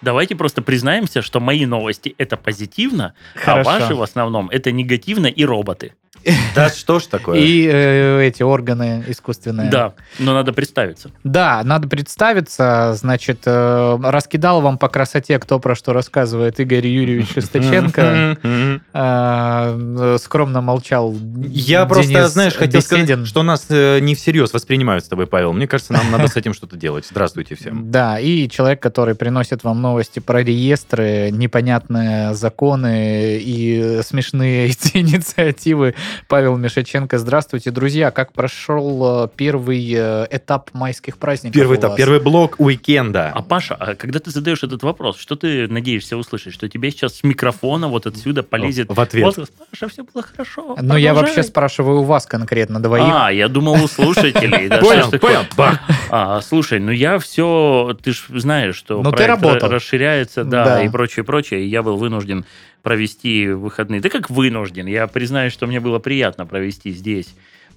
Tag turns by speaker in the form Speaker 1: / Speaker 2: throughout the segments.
Speaker 1: Давайте просто признаемся, что мои новости это позитивно,
Speaker 2: Хорошо.
Speaker 1: а ваши в основном это негативно и роботы.
Speaker 3: Да что ж такое?
Speaker 2: И э, эти органы искусственные.
Speaker 1: Да, но надо представиться.
Speaker 2: Да, надо представиться. Значит, э, раскидал вам по красоте, кто про что рассказывает Игорь Юрьевич Шестаченко. Э, скромно молчал.
Speaker 3: Я просто, знаешь, хотел
Speaker 2: Беседин.
Speaker 3: сказать, что нас не всерьез воспринимают с тобой, Павел. Мне кажется, нам надо с этим что-то делать. Здравствуйте всем.
Speaker 2: Да, и человек, который приносит вам новости про реестры, непонятные законы и смешные эти инициативы, Павел Мишаченко. Здравствуйте, друзья. Как прошел э, первый э, этап майских праздников
Speaker 3: Первый этап, первый блок уикенда.
Speaker 1: А Паша, а когда ты задаешь этот вопрос, что ты надеешься услышать? Что тебе сейчас с микрофона вот отсюда полезет
Speaker 3: В ответ.
Speaker 1: возглас, Паша, все было хорошо.
Speaker 2: Ну, я
Speaker 1: продолжай».
Speaker 2: вообще спрашиваю у вас конкретно, двоих.
Speaker 1: А, я думал у слушателей.
Speaker 3: Понял, понял.
Speaker 1: А, слушай, ну я все, ты ж знаешь, что
Speaker 2: Ну,
Speaker 1: проект расширяется, да,
Speaker 2: Да.
Speaker 1: и прочее, прочее. И я был вынужден провести выходные. Да как вынужден? Я признаюсь, что мне было приятно провести здесь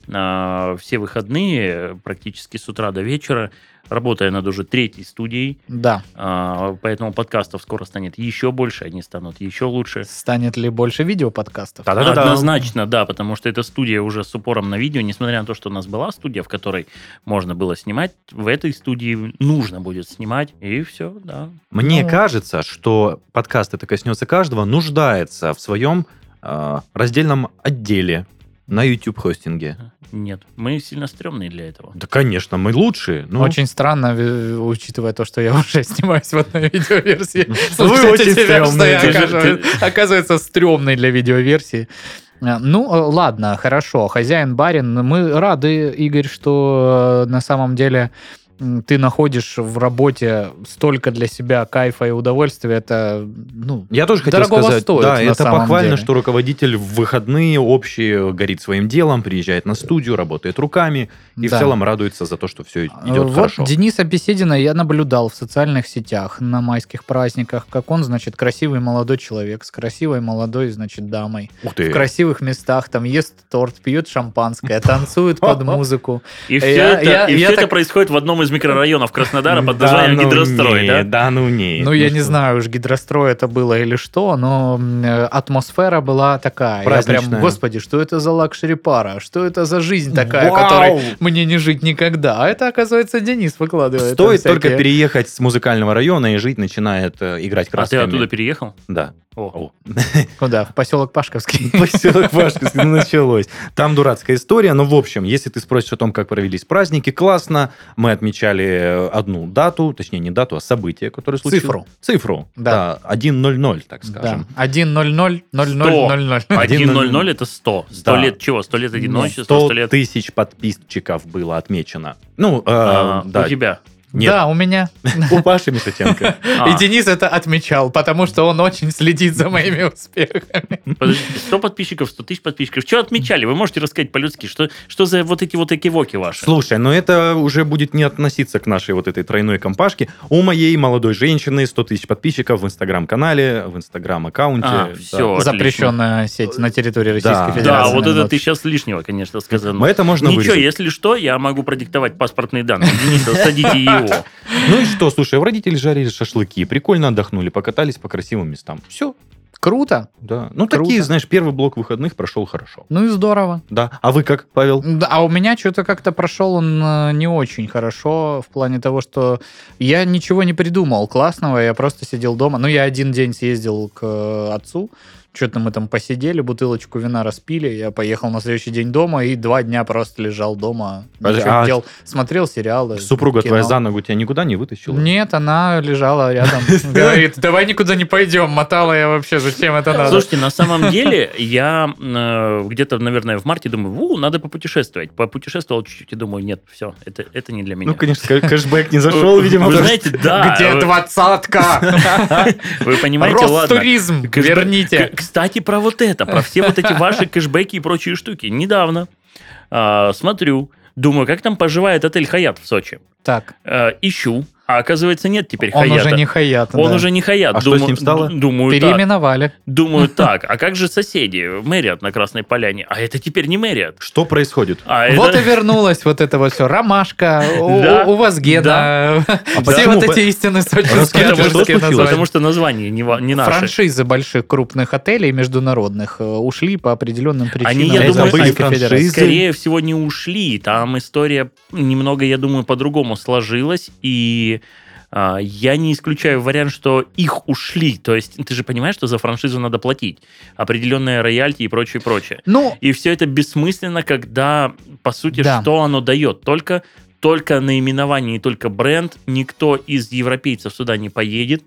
Speaker 1: а, все выходные, практически с утра до вечера, работая над уже третьей студией.
Speaker 2: Да.
Speaker 1: А, Поэтому подкастов скоро станет еще больше, они станут еще лучше.
Speaker 2: Станет ли больше видеоподкастов?
Speaker 3: Да-да-да.
Speaker 1: Однозначно, да, потому что эта студия уже с упором на видео, несмотря на то, что у нас была студия, в которой можно было снимать, в этой студии нужно будет снимать, и все, да.
Speaker 3: Мне
Speaker 2: Ну.
Speaker 3: кажется, что подкаст «Это коснется каждого» нуждается в своем э, раздельном отделе на YouTube-хостинге.
Speaker 1: Нет, мы сильно стрёмные для этого.
Speaker 3: Да, конечно, мы лучшие. Ну,
Speaker 2: Очень странно, э, учитывая то, что я уже снимаюсь в одной видеоверсии.
Speaker 3: Вы очень стрёмные.
Speaker 2: Оказывается, стрёмной для видеоверсии. А, Ну, э, ладно, хорошо. Хозяин-барин. Мы рады, Игорь, что э, на самом деле ты находишь в работе столько для себя кайфа и удовольствия. Это, ну,
Speaker 3: Я тоже хотел
Speaker 2: Дорогого
Speaker 3: сказать,
Speaker 2: стоит,
Speaker 3: да, это похвально,
Speaker 2: деле.
Speaker 3: что руководитель в выходные общие горит своим делом, приезжает на студию, работает руками и
Speaker 2: да.
Speaker 3: в целом радуется за то, что все идет
Speaker 2: Э, вот
Speaker 3: хорошо.
Speaker 2: Дениса Беседина я наблюдал в социальных сетях на майских праздниках, как он, значит, красивый молодой человек с красивой молодой, значит, дамой.
Speaker 3: Ух ты.
Speaker 2: В красивых местах, там ест торт, пьет шампанское, танцует под музыку.
Speaker 1: И все, это происходит в одном из микрорайонов Краснодара под
Speaker 3: Да
Speaker 1: названием
Speaker 3: ну
Speaker 1: Гидрострой,
Speaker 3: не,
Speaker 1: да?
Speaker 3: Да, ну не.
Speaker 2: Ну, я не
Speaker 3: что.
Speaker 2: знаю, уж гидрострой это было или что, но э, атмосфера была такая. Я прям,
Speaker 3: Праздничная.
Speaker 2: господи, что это за luxury пара? Что это за жизнь такая,
Speaker 3: Вау!
Speaker 2: которой мне не жить никогда? А это, оказывается, Денис выкладывает.
Speaker 3: Стоит только переехать с музыкального района и жить начинает э, играть
Speaker 1: А ты
Speaker 3: красками.
Speaker 1: оттуда переехал?
Speaker 3: Да.
Speaker 1: О,
Speaker 2: Куда? В поселок Пашковский.
Speaker 3: Поселок Пашковский ну, началось. Там дурацкая история, но в общем, если ты спросишь о том, как провелись праздники, классно. Мы отмечали э, одну дату, точнее не дату, а событие, которое случилось.
Speaker 2: Цифру.
Speaker 3: Цифру.
Speaker 2: Да.
Speaker 3: Да. 1.00, так
Speaker 2: Да.
Speaker 3: скажем.
Speaker 2: 1 0 0 0 0 0 0
Speaker 1: 1.00 это 100. 100
Speaker 3: Да.
Speaker 1: лет чего? 100 лет одиночества,
Speaker 3: 100
Speaker 1: 100 лет...
Speaker 3: тысяч подписчиков было отмечено. Ну, э,
Speaker 1: А,
Speaker 3: да.
Speaker 1: У тебя.
Speaker 3: Нет,
Speaker 2: Да, у меня.
Speaker 3: у Паши Мишаченко.
Speaker 1: А,
Speaker 2: И Денис это отмечал, потому что он очень следит за моими успехами.
Speaker 1: Подождите, 100 подписчиков, 100 тысяч подписчиков. Что отмечали? Вы можете рассказать по-людски, что, что за вот эти вот экивоки ваши?
Speaker 3: Слушай, но это уже будет не относиться к нашей вот этой тройной компашке. У моей молодой женщины 100 тысяч подписчиков в инстаграм-канале, в инстаграм-аккаунте.
Speaker 1: А,
Speaker 3: Да.
Speaker 1: отлично.
Speaker 2: Запрещенная сеть на территории Российской
Speaker 3: Да.
Speaker 2: Федерации.
Speaker 1: Да, вот это ты сейчас лишнего, конечно, сказал.
Speaker 3: Но это можно
Speaker 1: Ничего,
Speaker 3: вырезать.
Speaker 1: если что, я могу продиктовать паспортные данные. Дениса, садите его.
Speaker 3: Ну и что, слушай, в родители жарили шашлыки, прикольно отдохнули, покатались по красивым местам. Все,
Speaker 2: Круто.
Speaker 3: да. Ну,
Speaker 2: Круто.
Speaker 3: такие, знаешь, первый блок выходных прошел хорошо.
Speaker 2: Ну и здорово.
Speaker 3: Да. А вы как, Павел?
Speaker 2: Да, а у меня что-то как-то прошел он э, не очень хорошо в плане того, что я ничего не придумал классного, я просто сидел дома. Ну, я один день съездил к э, отцу, что-то мы там посидели, бутылочку вина распили, я поехал на следующий день дома и два дня просто лежал дома,
Speaker 3: Подожди, а
Speaker 2: делал, смотрел сериалы.
Speaker 3: Супруга
Speaker 2: кино.
Speaker 3: твоя за ногу тебя никуда не вытащила?
Speaker 2: Нет, она лежала рядом. Говорит, давай никуда не пойдем. Мотала я вообще за зачем это надо?
Speaker 1: Слушайте, на самом деле, я э, где-то, наверное, в марте думаю, у, надо попутешествовать. Попутешествовал чуть-чуть и думаю, нет, все, это, это не для меня.
Speaker 3: Ну, конечно, кэ- кэшбэк не зашел, видимо.
Speaker 1: Вы знаете, да.
Speaker 2: Где двадцатка?
Speaker 1: Вы понимаете, ладно. Кэшбэк-
Speaker 2: верните.
Speaker 1: Кстати, про вот это, про все вот эти ваши кэшбэки и прочие штуки. Недавно а, смотрю, думаю, как там поживает отель Хаят в Сочи.
Speaker 2: Так,
Speaker 1: А, ищу, а оказывается нет теперь
Speaker 2: он
Speaker 1: Хаята.
Speaker 2: уже не Хаят.
Speaker 1: Он
Speaker 2: да.
Speaker 1: уже не Хаят.
Speaker 3: А что с ним стало?
Speaker 1: Думаю, так.
Speaker 2: Переименовали.
Speaker 1: Думаю, так. А как же соседи? Мэриот на Красной Поляне. А это теперь не Мэриот.
Speaker 3: Что происходит?
Speaker 1: А
Speaker 2: Вот
Speaker 1: это-
Speaker 2: и вернулось вот это вот все. Ромашка, у,
Speaker 1: Да.
Speaker 2: у вас гена. Все
Speaker 3: почему?
Speaker 2: вот эти истины сочинские.
Speaker 1: Потому что название не, не наше.
Speaker 2: Франшизы больших крупных отелей международных э, ушли по определенным причинам.
Speaker 1: Они, я думаю. Скорее всего, не ушли. Там история немного, я думаю, по-другому сложилась. И а, я не исключаю вариант, что их ушли. То есть ты же понимаешь, что за франшизу надо платить. Определенные роялти и прочее, прочее.
Speaker 2: Ну,
Speaker 1: И все это бессмысленно, когда, по сути,
Speaker 2: Да.
Speaker 1: что оно дает? Только, только наименование и только бренд. Никто из европейцев сюда не поедет.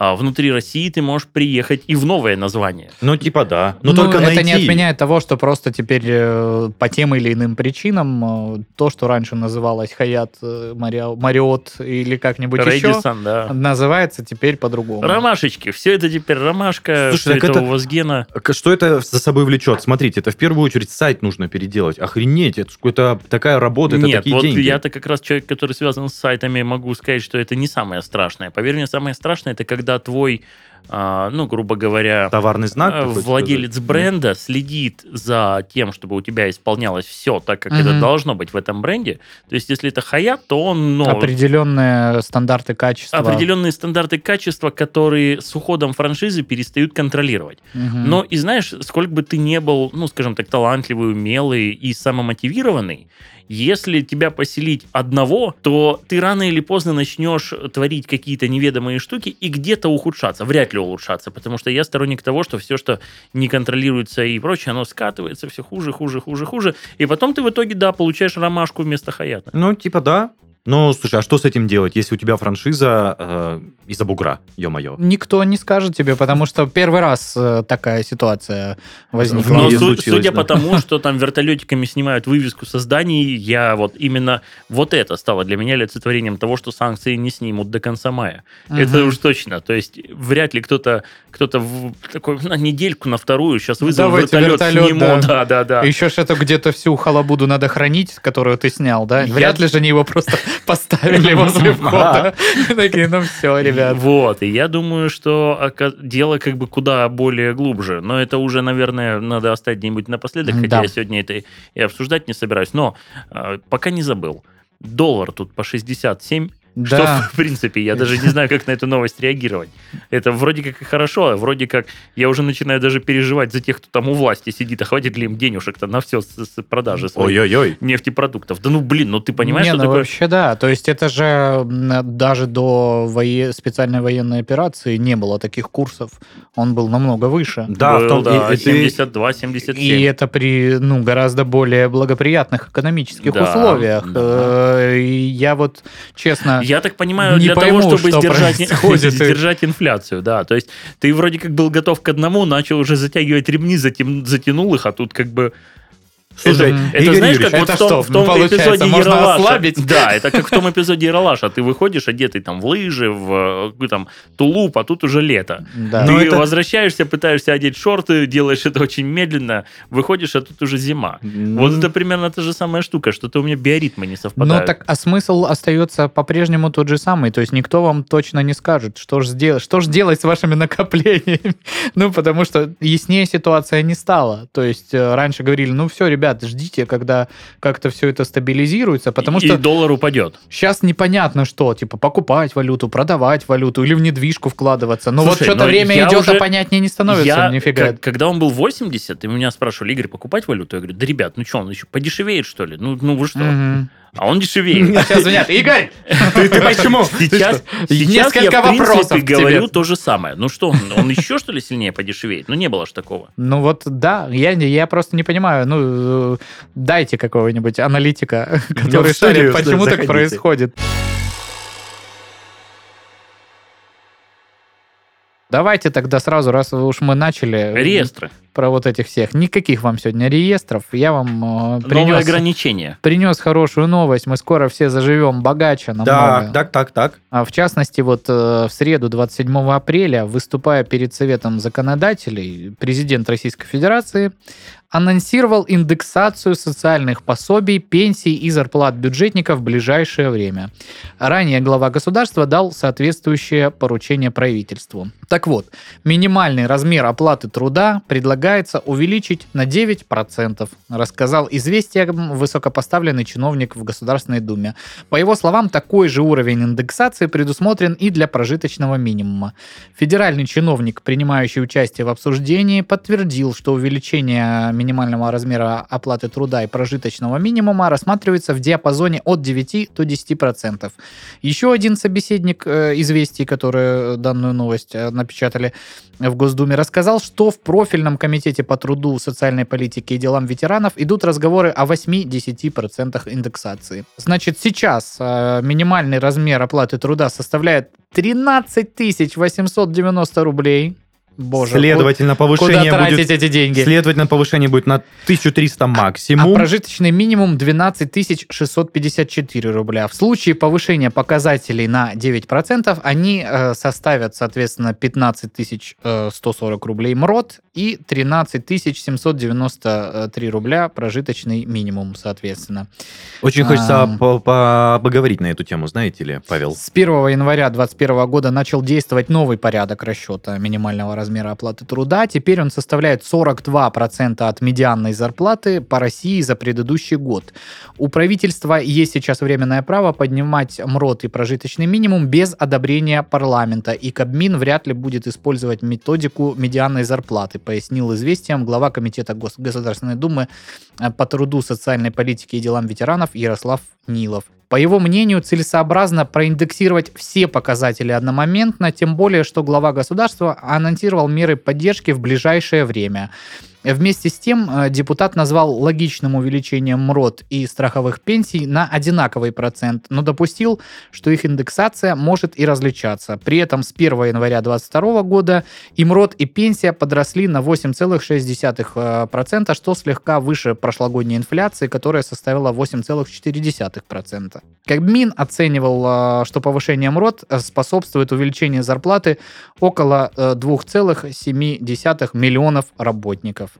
Speaker 1: А внутри России ты можешь приехать и в новое название.
Speaker 3: Ну, типа да. Но
Speaker 2: ну,
Speaker 3: только
Speaker 2: это не
Speaker 3: найти.
Speaker 2: отменяет того, что просто теперь э, по тем или иным причинам э, то, что раньше называлось Хаят, э, Марио- Мариот или как-нибудь еще,
Speaker 1: Рэдисон, да.
Speaker 2: называется теперь по-другому.
Speaker 1: Ромашечки, все это теперь ромашка,
Speaker 3: Слушай,
Speaker 1: все
Speaker 3: так
Speaker 1: это
Speaker 3: это-
Speaker 1: у Возгена.
Speaker 3: К- Что это за собой влечет? Смотрите, это в первую очередь сайт нужно переделать. Охренеть, это, это такая работа, это
Speaker 1: Нет,
Speaker 3: такие
Speaker 1: вот
Speaker 3: деньги.
Speaker 1: я-то как раз человек, который связан с сайтами, могу сказать, что это не самое страшное. Поверь мне, самое страшное, это когда твой, а, ну, грубо говоря,
Speaker 3: Товарный знак?
Speaker 1: э, владелец
Speaker 3: сказать?
Speaker 1: бренда следит за тем, чтобы у тебя исполнялось все так, как
Speaker 2: Мгм.
Speaker 1: это должно быть в этом бренде. То есть, если это Хаят, то он, ну,
Speaker 2: Определенные стандарты качества.
Speaker 1: определенные стандарты качества, которые с уходом франшизы перестают контролировать.
Speaker 2: Мгм.
Speaker 1: Но и знаешь, сколько бы ты не был, ну, скажем так, талантливый, умелый и самомотивированный, если тебя поселить одного, то ты рано или поздно начнешь творить какие-то неведомые штуки и где-то ухудшаться, вряд ли улучшаться, потому что я сторонник того, что все, что не контролируется и прочее, оно скатывается все хуже, хуже, хуже, хуже, и потом ты в итоге, да, получаешь ромашку вместо хаята.
Speaker 3: Ну, типа да. Ну, слушай, а что с этим делать, если у тебя франшиза э, из-за бугра, ё-моё?
Speaker 2: Никто не скажет тебе, потому что первый раз э, такая ситуация возникла.
Speaker 1: Но су- судя
Speaker 3: да.
Speaker 1: по тому, что там вертолетиками снимают вывеску со зданий, я вот именно вот это стало для меня олицетворением того, что санкции не снимут до конца мая. Это
Speaker 2: Мгм.
Speaker 1: уж точно. То есть вряд ли кто-то кто-то в такой на недельку, на вторую сейчас вызову
Speaker 2: Давайте
Speaker 1: вертолет,
Speaker 2: вертолет,
Speaker 1: сниму.
Speaker 2: да.
Speaker 1: Да, да, да.
Speaker 2: Еще ж это где-то всю халабуду надо хранить, которую ты снял, да?
Speaker 1: Я-
Speaker 2: Вряд ли же они его просто поставили возле входа. Такие, ну все, ребят.
Speaker 1: Вот, и я думаю, что ока- дело как бы куда более глубже. Но это уже, наверное, надо оставить где-нибудь напоследок, хотя я сегодня это и обсуждать не собираюсь. Но э, пока не забыл. Доллар тут по 67. Что,
Speaker 2: Да.
Speaker 1: в принципе, я даже не знаю, как на эту новость реагировать. Это вроде как и хорошо, а вроде как я уже начинаю даже переживать за тех, кто там у власти сидит, а хватит ли им денежек-то на все с, с продажи своих
Speaker 3: Ой-ой-ой.
Speaker 1: нефтепродуктов. Да ну, блин, ну ты понимаешь,
Speaker 2: Не,
Speaker 1: что
Speaker 2: ну
Speaker 1: такое?
Speaker 2: вообще да. То есть это же даже до вое- специальной военной операции не было таких курсов. Он был намного выше.
Speaker 3: Да, в
Speaker 1: Был,
Speaker 3: том
Speaker 1: да,
Speaker 3: и- и ты-
Speaker 1: 72, 77.
Speaker 2: И это при ну, гораздо более благоприятных экономических
Speaker 1: Да,
Speaker 2: условиях.
Speaker 1: да.
Speaker 2: Э, я вот, честно,
Speaker 1: Я так понимаю,
Speaker 2: Не
Speaker 1: для
Speaker 2: пойму,
Speaker 1: того, чтобы
Speaker 2: что
Speaker 1: сдержать, сдержать инфляцию, да. То есть ты вроде как был готов к одному, начал уже затягивать ремни, затем, затянул их, а тут как бы...
Speaker 3: Слушай,
Speaker 2: Мгм.
Speaker 1: Это
Speaker 3: Игорь
Speaker 1: знаешь,
Speaker 3: Юрьевич,
Speaker 1: как вот
Speaker 2: это
Speaker 1: в том,
Speaker 2: что,
Speaker 1: в том эпизоде
Speaker 2: можно
Speaker 1: Ералаша.
Speaker 2: ослабить?
Speaker 1: Да, это как в том эпизоде Ералаша. Ты выходишь одетый там в лыжи, в э, там, тулуп, а тут уже лето.
Speaker 2: да.
Speaker 1: Ты
Speaker 3: Но это-
Speaker 1: возвращаешься, пытаешься одеть шорты, делаешь это очень медленно, выходишь, а тут уже зима.
Speaker 3: Ну,
Speaker 1: Вот это примерно та же самая штука, что-то у меня биоритмы не совпадают.
Speaker 2: Ну так, а смысл остается по-прежнему тот же самый. То есть никто вам точно не скажет, что же сделать, что ж делать с вашими накоплениями. Ну, потому что яснее ситуация не стала. То есть э, раньше говорили, ну все, ребят, ждите, когда как-то все это стабилизируется, потому
Speaker 1: и
Speaker 2: что
Speaker 1: доллар упадет.
Speaker 2: сейчас непонятно что, типа покупать валюту, продавать валюту или в недвижку вкладываться. Но вот
Speaker 1: Слушай,
Speaker 2: что-то
Speaker 1: но
Speaker 2: время идет,
Speaker 1: уже-
Speaker 2: а понятнее не становится
Speaker 1: Я,
Speaker 2: нифига.
Speaker 1: как- когда он был 80, и меня спрашивали, Игорь, покупать валюту? Я говорю, да, ребят, ну что, он еще подешевеет, что ли? Ну, ну вы что?
Speaker 2: Мгм.
Speaker 1: А он дешевеет.
Speaker 2: Сейчас звонят, Игорь!
Speaker 3: Ты, ты почему?
Speaker 1: Сейчас,
Speaker 2: Ты что?
Speaker 1: сейчас
Speaker 2: Несколько
Speaker 1: я, в принципе,
Speaker 2: вопросов тебе.
Speaker 1: говорю то же самое. Ну что, он, он еще, что ли, сильнее подешевеет? Ну, не было ж такого.
Speaker 2: Ну вот да, я, не- я просто не понимаю. Ну, дайте какого-нибудь аналитика, который
Speaker 3: в студию
Speaker 2: шарит, почему так происходит. Давайте тогда сразу, раз уж мы начали
Speaker 1: Реестры.
Speaker 2: Про вот этих всех. Никаких вам сегодня реестров. Я вам э,
Speaker 1: Новые
Speaker 2: принес,
Speaker 1: ограничения.
Speaker 2: принес хорошую новость. Мы скоро все заживем богаче намного.
Speaker 3: Так, так, так, так.
Speaker 2: А В частности, вот э, в среду 27 апреля, выступая перед Советом законодателей, президент Российской Федерации анонсировал индексацию социальных пособий, пенсий и зарплат бюджетников в ближайшее время. Ранее глава государства дал соответствующее поручение правительству. Так вот, минимальный размер оплаты труда предлагается увеличить на 9%, рассказал известиям высокопоставленный чиновник в Государственной Думе. По его словам, такой же уровень индексации предусмотрен и для прожиточного минимума. Федеральный чиновник, принимающий участие в обсуждении, подтвердил, что увеличение минимального размера оплаты труда и прожиточного минимума рассматривается в диапазоне от 9 до 10%. Еще один собеседник э, известий, который данную новость э, напечатали в Госдуме, рассказал, что в профильном комитете по труду, социальной политике и делам ветеранов идут разговоры о 8-10% индексации. Значит, сейчас э, минимальный размер оплаты труда составляет 13 890 рублей. Боже,
Speaker 3: Следовательно,
Speaker 2: куда
Speaker 3: повышение
Speaker 2: тратить
Speaker 3: будет...
Speaker 2: эти деньги?
Speaker 3: Следовательно, повышение будет на 1300
Speaker 2: А
Speaker 3: максимум.
Speaker 2: прожиточный минимум 12 654 рубля. В случае повышения показателей на 9%, они э, составят, соответственно, 15 140 рублей МРОД и 13 793 рубля прожиточный минимум, соответственно.
Speaker 3: Очень хочется по- поговорить на эту тему, знаете ли, Павел?
Speaker 2: С 1 января 2021 года начал действовать новый порядок расчета минимального размера оплаты труда. Теперь он составляет 42% от медианной зарплаты по России за предыдущий год. У правительства есть сейчас временное право поднимать МРОД и прожиточный минимум без одобрения парламента, и Кабмин вряд ли будет использовать методику медианной зарплаты, пояснил известиям глава Комитета Гос- Государственной Думы э, по труду, социальной политике и делам ветеранов Ярослав Нилов. По его мнению, целесообразно проиндексировать все показатели одномоментно, тем более, что глава государства анонсировал меры поддержки в ближайшее время. Вместе с тем, э, депутат назвал логичным увеличением МРОД и страховых пенсий на одинаковый процент, но допустил, что их индексация может и различаться. При этом с 1 января 2022 года и МРОД, и пенсия подросли на 8,6%, что слегка выше прошлогодней инфляции, которая составила 8,4%. Кабмин оценивал, э, что повышение МРОД э, способствует увеличению зарплаты около э, 2,7 миллионов работников.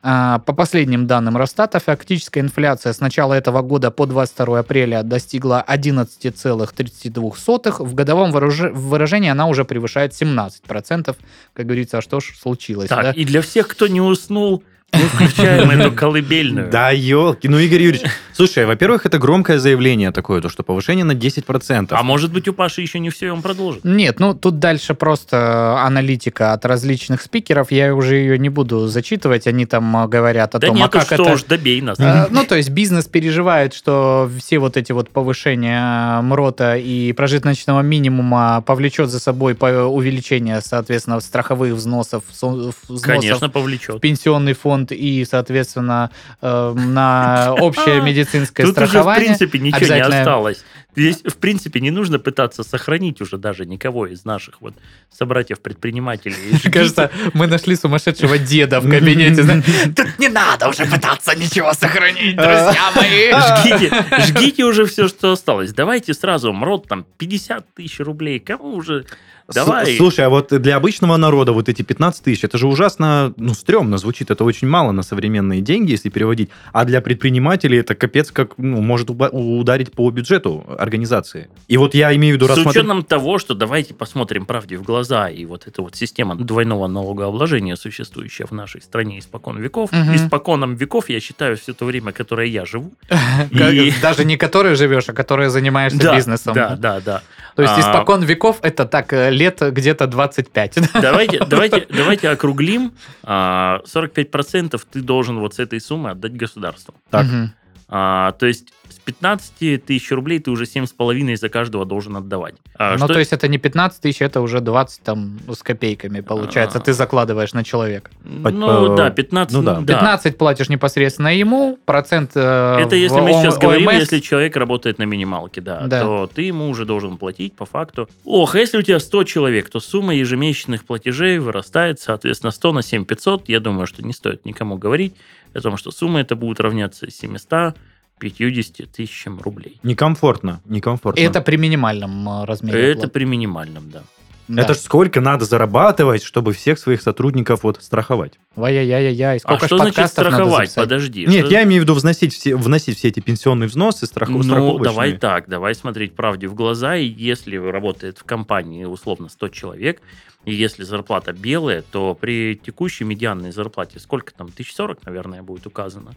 Speaker 2: А, По последним данным Росстата, фактическая инфляция с начала этого года по 22 апреля достигла 11,32. В годовом выражении она уже превышает 17%. Как говорится, а что ж случилось?
Speaker 1: Так,
Speaker 2: да?
Speaker 1: и для всех, кто не уснул, мы включаем эту колыбельную.
Speaker 3: Да, елки. Ну, Игорь Юрьевич, слушай, во-первых, это громкое заявление такое, то, что повышение на 10%.
Speaker 1: А может быть, у Паши еще не все, и он продолжит.
Speaker 2: Нет, ну тут дальше просто аналитика от различных спикеров. Я уже ее не буду зачитывать. Они там э, говорят о
Speaker 1: Да
Speaker 2: том,
Speaker 1: нет,
Speaker 2: а как
Speaker 1: что
Speaker 2: это...
Speaker 1: уж, добей нас.
Speaker 2: Э, Ну, то есть бизнес переживает, что все вот эти вот повышения МРОТа и прожиточного минимума повлечет за собой увеличение, соответственно, страховых взносов, со- взносов
Speaker 1: Конечно,
Speaker 2: в
Speaker 1: повлечет.
Speaker 2: пенсионный фонд и, соответственно, э, на общее медицинское
Speaker 1: Тут уже, в
Speaker 2: страхование.
Speaker 1: принципе, ничего не осталось. Здесь, в принципе, не нужно пытаться сохранить уже даже никого из наших вот собратьев-предпринимателей. Ждите-
Speaker 2: Кажется, мы нашли сумасшедшего деда в кабинете. Тут не надо уже пытаться ничего сохранить, друзья мои.
Speaker 1: Жгите, жгите уже все, что осталось. Давайте сразу МРОД там 50 тысяч рублей. Кому уже?
Speaker 3: С-
Speaker 1: Давай.
Speaker 3: Слушай, а вот для обычного народа вот эти 15 тысяч, это же ужасно, ну, стрёмно звучит, это очень мало на современные деньги, если переводить. А для предпринимателей это капец как, ну, может ударить по бюджету организации. И вот я имею в виду,
Speaker 1: С
Speaker 3: рассмотреть...
Speaker 1: учетом того, что давайте посмотрим правде в глаза, и вот эта вот система двойного налогообложения, существующая в нашей стране испокон веков,
Speaker 2: Мгм.
Speaker 1: испоконом веков, я считаю, все то время, которое я живу. И-
Speaker 2: Даже не который живешь, а который занимаешься
Speaker 1: Да,
Speaker 2: бизнесом.
Speaker 1: Да, да, да.
Speaker 2: То есть
Speaker 1: А,
Speaker 2: испокон веков это так э, лет где-то 25.
Speaker 1: Давайте, давайте, давайте округлим. А, 45% ты должен вот с этой суммы отдать государству.
Speaker 3: Так.
Speaker 2: Мгм.
Speaker 1: А, то есть 15 тысяч рублей ты уже 7,5 за каждого должен отдавать. А
Speaker 2: ну,
Speaker 1: что-
Speaker 2: то есть это не 15 тысяч, это уже 20 там с копейками, получается,
Speaker 1: А.
Speaker 2: ты закладываешь на человека.
Speaker 1: Ну
Speaker 3: по-
Speaker 1: да, 15.
Speaker 3: ну да.
Speaker 2: 15 платишь непосредственно ему, процент э,
Speaker 1: Это если
Speaker 2: в
Speaker 1: мы сейчас
Speaker 2: О-
Speaker 1: говорим,
Speaker 2: ОМС.
Speaker 1: если человек работает на минималке, да,
Speaker 2: Да.
Speaker 1: то ты ему уже должен платить по факту. Ох, а если у тебя 100 человек, то сумма ежемесячных платежей вырастает, соответственно, 100 на 7 500. Я думаю, что не стоит никому говорить о том, что сумма это будет равняться 750 тысячам рублей.
Speaker 3: Некомфортно, некомфортно.
Speaker 2: Это при минимальном э, размере.
Speaker 1: Это
Speaker 2: оплаты.
Speaker 1: при минимальном, да.
Speaker 2: Да.
Speaker 3: Это ж сколько надо зарабатывать, чтобы всех своих сотрудников вот страховать?
Speaker 2: Ай-яй-яй-яй. Сколько
Speaker 1: а что значит страховать? Подожди.
Speaker 3: Нет,
Speaker 1: что-
Speaker 3: я имею в виду вносить все, вносить все эти пенсионные взносы, страхов,
Speaker 1: Ну,
Speaker 3: страховочные.
Speaker 1: давай так, давай смотреть правде в глаза. И если работает в компании условно 100 человек, и если зарплата белая, то при текущей медианной зарплате сколько там? 1040, наверное, будет указано.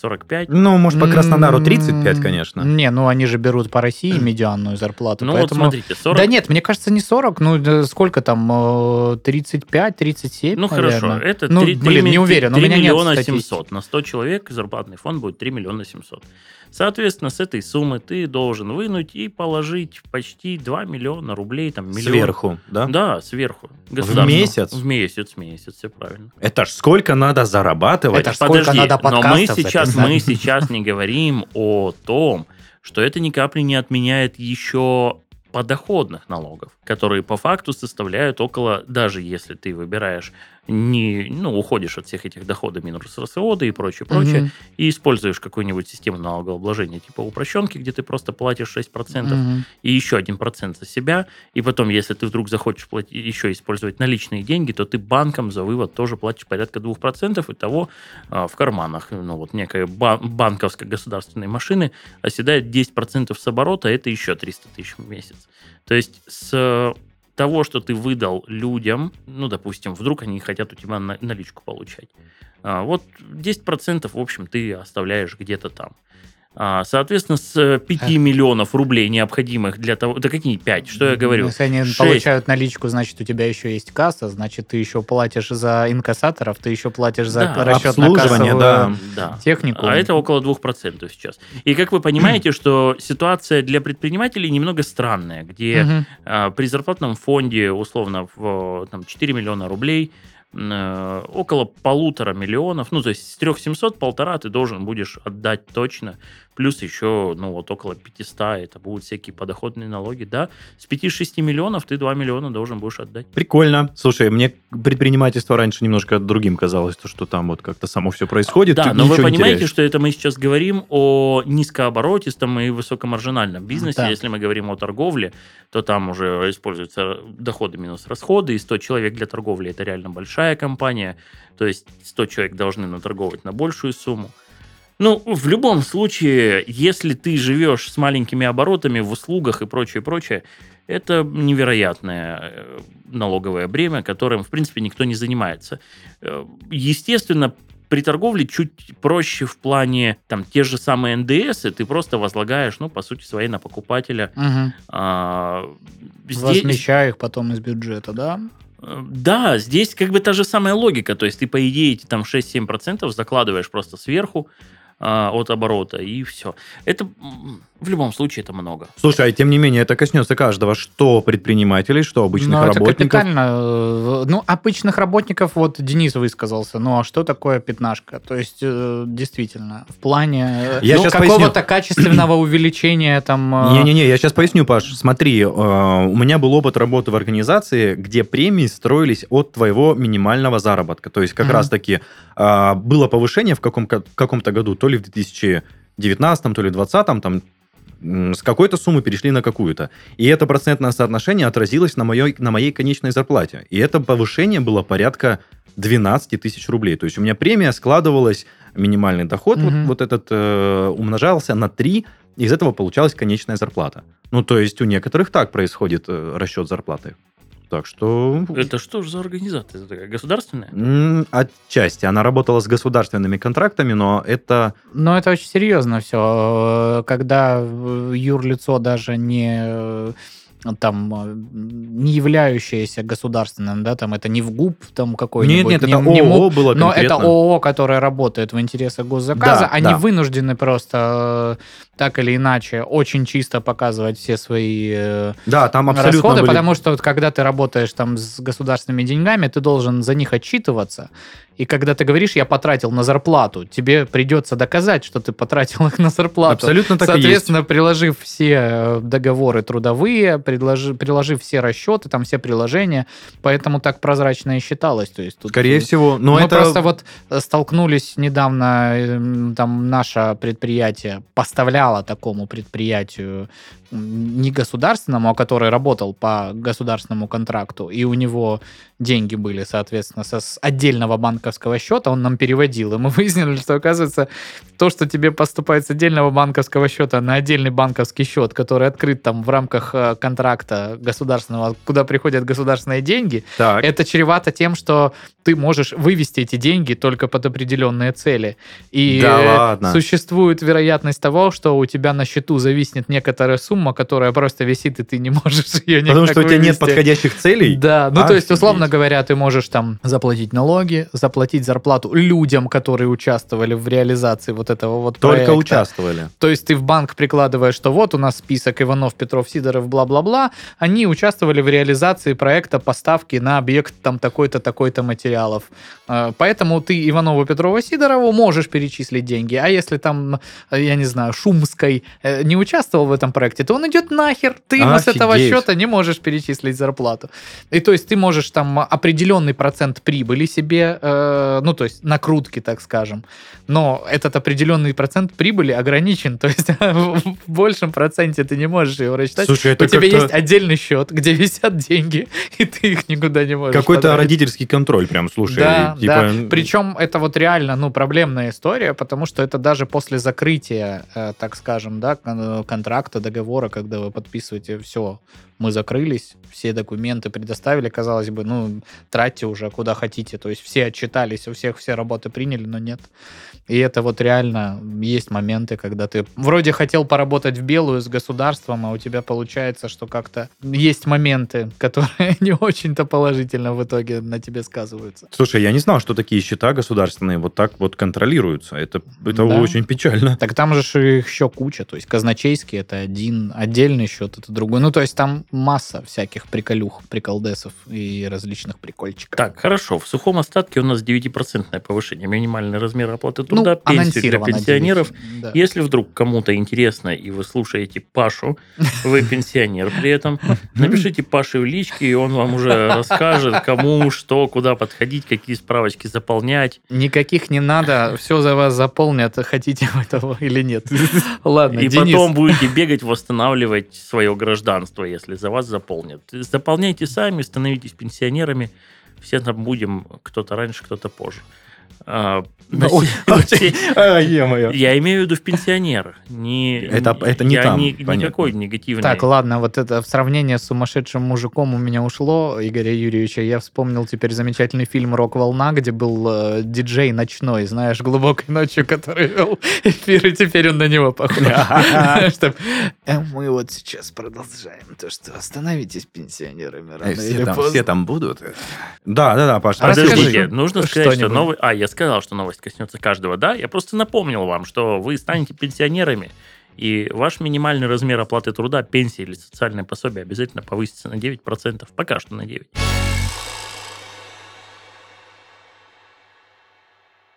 Speaker 1: 45?
Speaker 3: Ну, может, по Краснодару
Speaker 2: М,
Speaker 3: 35, конечно.
Speaker 2: Не, ну они же берут по России медианную зарплату.
Speaker 1: Ну вот
Speaker 2: поэтому...
Speaker 1: смотрите, 40...
Speaker 2: Да нет, мне кажется, не 40, ну сколько там, э, 35, 37,
Speaker 1: Ну хорошо,
Speaker 2: наверное.
Speaker 1: это
Speaker 2: Ну,
Speaker 1: 3,
Speaker 2: блин, не уверен, у меня нет
Speaker 1: миллиона
Speaker 2: статистики.
Speaker 1: 700. На 100 человек зарплатный фонд будет 3 миллиона 700. Соответственно, с этой суммы ты должен вынуть и положить почти 2 миллиона рублей. Там, миллион.
Speaker 3: Сверху, да?
Speaker 1: Да, сверху. Государству.
Speaker 3: месяц?
Speaker 1: В месяц, месяц, все правильно.
Speaker 3: Это ж сколько надо зарабатывать?
Speaker 2: Это ж сколько надо
Speaker 1: но мы сейчас,
Speaker 2: записать.
Speaker 1: мы сейчас не говорим о том, что это ни капли не отменяет еще подоходных налогов, которые по факту составляют около, даже если ты выбираешь не, ну, уходишь от всех этих доходов минус расходы и прочее, прочее,
Speaker 2: Мгм.
Speaker 1: и используешь какую-нибудь систему налогообложения типа упрощенки, где ты просто платишь 6%,
Speaker 2: Мгм.
Speaker 1: и еще один процент за себя, и потом, если ты вдруг захочешь платить, еще использовать наличные деньги, то ты банком за вывод тоже платишь порядка 2%, и того а, в карманах, ну вот некой ба- банковской государственной машины оседает 10% с оборота, это еще 300 тысяч в месяц. То есть с того, что ты выдал людям, ну, допустим, вдруг они хотят у тебя на- наличку получать, а, вот 10% в общем ты оставляешь где-то там. А, Соответственно, с 5 миллионов рублей, необходимых для того... Да какие 5? Что я говорю?
Speaker 2: Если они
Speaker 1: Шесть.
Speaker 2: получают наличку, значит, у тебя еще есть касса, значит, ты еще платишь за инкассаторов, ты еще платишь за
Speaker 1: Да,
Speaker 3: обслуживание,
Speaker 2: расчетно-кассовую
Speaker 3: да.
Speaker 1: Да.
Speaker 2: технику.
Speaker 1: А это около 2% сейчас. И как вы понимаете, что ситуация для предпринимателей немного странная, где а, при зарплатном фонде условно в там, 4 миллиона рублей э, около полутора миллионов, ну, то есть с 3700 полтора ты должен будешь отдать точно, плюс еще, ну, вот около 500, это будут всякие подоходные налоги, да, с 5-6 миллионов ты 2 миллиона должен будешь отдать.
Speaker 3: Прикольно. Слушай, мне предпринимательство раньше немножко другим казалось, то, что там вот как-то само все происходит.
Speaker 1: Да, но вы понимаете,
Speaker 3: теряешь.
Speaker 1: что это мы сейчас говорим о низкооборотистом и высокомаржинальном бизнесе.
Speaker 2: Да.
Speaker 1: Если мы говорим о торговле, то там уже используются доходы минус расходы, и 100 человек для торговли – это реально большая компания, то есть 100 человек должны наторговать на большую сумму. Ну, в любом случае, если ты живешь с маленькими оборотами в услугах и прочее, прочее, это невероятное э, налоговое бремя, которым, в принципе, никто не занимается. Э, Естественно, при торговле чуть проще в плане, там, те же самые НДС, ты просто возлагаешь, ну, по сути, свои на покупателя.
Speaker 2: Мгм.
Speaker 1: А, здесь-
Speaker 2: Возмещаю их потом из бюджета, да?
Speaker 1: Э, Да, здесь как бы та же самая логика. То есть ты, по идее, эти там 6-7% закладываешь просто сверху а, от оборота, и все. Это в любом случае это много.
Speaker 3: Слушай, а тем не менее, это коснется каждого, что предпринимателей, что обычных
Speaker 2: Ну, это
Speaker 3: работников.
Speaker 2: капитально. э, Ну, обычных работников, вот Денис высказался, ну, а что такое пятнашка? То есть, э, действительно, в плане э,
Speaker 3: Я
Speaker 2: ну, какого-то качественного увеличения там...
Speaker 3: Не-не-не, я сейчас поясню, Паш. Смотри, у меня был опыт работы в организации, где премии строились от твоего минимального заработка. То есть как раз-таки э, было повышение в каком- каком-то году, то ли в 2019, то ли в 2020, там с какой-то суммы перешли на какую-то. И это процентное соотношение отразилось на моей, на моей конечной зарплате. И это повышение было порядка 12 тысяч рублей. То есть у меня премия складывалась, минимальный доход вот,
Speaker 2: Мгм.
Speaker 3: вот этот э, умножался на 3, из этого получалась конечная зарплата. Ну, то есть у некоторых так происходит э, расчет зарплаты. Так что...
Speaker 1: Это что же за организация? Это такая государственная?
Speaker 3: Отчасти. Она работала с государственными контрактами, но это...
Speaker 2: Но это очень серьезно все. Когда юрлицо даже не э, там э, не являющееся государственным, да, там это не в ГУП там какой-нибудь.
Speaker 3: Нет, нет,
Speaker 2: не-
Speaker 3: это
Speaker 2: не
Speaker 3: ООО
Speaker 2: МУП,
Speaker 3: было
Speaker 2: Но это
Speaker 3: конкретно.
Speaker 2: ООО, которое работает в интересах госзаказа,
Speaker 3: Да,
Speaker 2: они
Speaker 3: да.
Speaker 2: вынуждены просто э, так или иначе очень чисто показывать все свои э,
Speaker 3: Да, там абсолютно
Speaker 2: расходы,
Speaker 3: были-
Speaker 2: потому что вот когда ты работаешь там с государственными деньгами, ты должен за них отчитываться. И когда ты говоришь, я потратил на зарплату, тебе придется доказать, что ты потратил их на зарплату.
Speaker 3: Абсолютно так и есть.
Speaker 2: Соответственно, приложив все э, договоры трудовые, предложи- приложив все расчеты, там все приложения, поэтому так прозрачно и считалось. То есть тут
Speaker 3: Скорее всего, но
Speaker 2: мы
Speaker 3: это...
Speaker 2: просто вот э, столкнулись недавно, там наше предприятие поставляло такому предприятию не государственному, а который работал по государственному контракту, и у него деньги были, соответственно, со, с отдельного банковского счета, он нам переводил, и мы выяснили, что, оказывается, то, что тебе поступает с отдельного банковского счета на отдельный банковский счет, который открыт там в рамках э, контракта государственного, куда приходят государственные деньги,
Speaker 3: Так,
Speaker 2: это чревато тем, что ты можешь вывести эти деньги только под определенные цели. И
Speaker 3: Да
Speaker 2: э,
Speaker 3: ладно.
Speaker 2: существует вероятность того, что у тебя на счету зависнет некоторая сумма, которая просто висит, и ты не можешь ее никак
Speaker 3: потому что у тебя нет
Speaker 2: вывести.
Speaker 3: подходящих целей.
Speaker 2: Да, ну то есть, условно говоря, ты можешь там заплатить налоги, заплатить зарплату людям, которые участвовали в реализации вот этого вот
Speaker 3: Только
Speaker 2: проекта.
Speaker 3: участвовали.
Speaker 2: То есть ты в банк прикладываешь, что вот у нас список Иванов, Петров, Сидоров, бла-бла-бла. Они участвовали в реализации проекта поставки на объект там такой-то, такой-то материалов. Э, Поэтому ты Иванову, Петрову, Сидорову можешь перечислить деньги. А если там, я не знаю, Шумской э, не участвовал в этом проекте, то он идет нахер. Ты ему с этого
Speaker 3: Офигеть.
Speaker 2: счета не можешь перечислить зарплату. И то есть ты можешь там определенный процент прибыли себе, э, ну то есть накрутки, так скажем, но этот определенный процент прибыли ограничен, то есть в большем проценте ты не можешь его рассчитать.
Speaker 3: Слушай,
Speaker 2: У
Speaker 3: это
Speaker 2: тебя
Speaker 3: как-то-
Speaker 2: есть отдельный счет, где висят деньги, и ты их никуда не можешь
Speaker 3: Какой-то родительский контроль, прям, слушай.
Speaker 2: Да,
Speaker 3: типа,
Speaker 2: да. Причем это вот реально, ну, проблемная история, потому что это даже после закрытия, э, так скажем, да, кон- контракта, договора, когда вы подписываете, все, мы закрылись, все документы предоставили, казалось бы, ну, тратьте уже куда хотите, то есть все отчитались, у всех все работы приняли, но нет. И это вот реально есть моменты, когда ты вроде хотел поработать в белую с государством, а у тебя получается, что как-то есть моменты, которые не очень-то положительно в итоге на тебе сказываются.
Speaker 3: Слушай, я не знал, что такие счета государственные вот так вот контролируются. Это, это
Speaker 2: Да.
Speaker 3: очень печально.
Speaker 2: Так там же их еще куча. То есть казначейский это один, отдельный счет это другой. Ну, то есть там масса всяких приколюх, приколдесов и различных прикольчиков.
Speaker 1: Так, хорошо. В сухом остатке у нас 9% повышение минимальный размер оплаты
Speaker 2: ну,
Speaker 1: труда, пенсии для пенсионеров.
Speaker 2: 9, да.
Speaker 1: Если вдруг кому-то интересно, и вы слушаете Пашу, вы пенсионер при этом, напишите Паше в личке, и он вам уже расскажет, кому, что, куда подходить, какие справочки заполнять.
Speaker 2: Никаких не надо, все за вас заполнят, хотите вы того или нет. Ладно,
Speaker 1: И
Speaker 2: Денис.
Speaker 1: потом будете бегать, восстанавливать свое гражданство, если за вас заполнят. Заполняйте сами, становитесь пенсионерами. Все там будем, кто-то раньше, кто-то позже. А,
Speaker 3: А.
Speaker 1: Я имею в виду в пенсионерах. Не,
Speaker 3: Это- это не
Speaker 1: я
Speaker 3: там,
Speaker 1: ни- никакой негативный.
Speaker 2: Так, ладно, вот это в сравнение с сумасшедшим мужиком у меня ушло, Игоря Юрьевича. Я вспомнил теперь замечательный фильм «Рок-волна», где был э, диджей ночной, знаешь, глубокой ночью, который вел эфир, и теперь он на него похож. «Э, Мы вот сейчас продолжаем то, что остановитесь пенсионерами рано
Speaker 3: Э,
Speaker 2: или
Speaker 3: Все там,
Speaker 2: поздно.
Speaker 3: все там будут. Да, да, да, Паш.
Speaker 2: А.
Speaker 1: Подождите, нужно сказать, что новость... А, я сказал, что новость коснется каждого, да? Я просто напомнил вам, что вы станете пенсионерами, и ваш минимальный размер оплаты труда, пенсии или социальное пособие обязательно повысится на 9%. Пока что на 9%.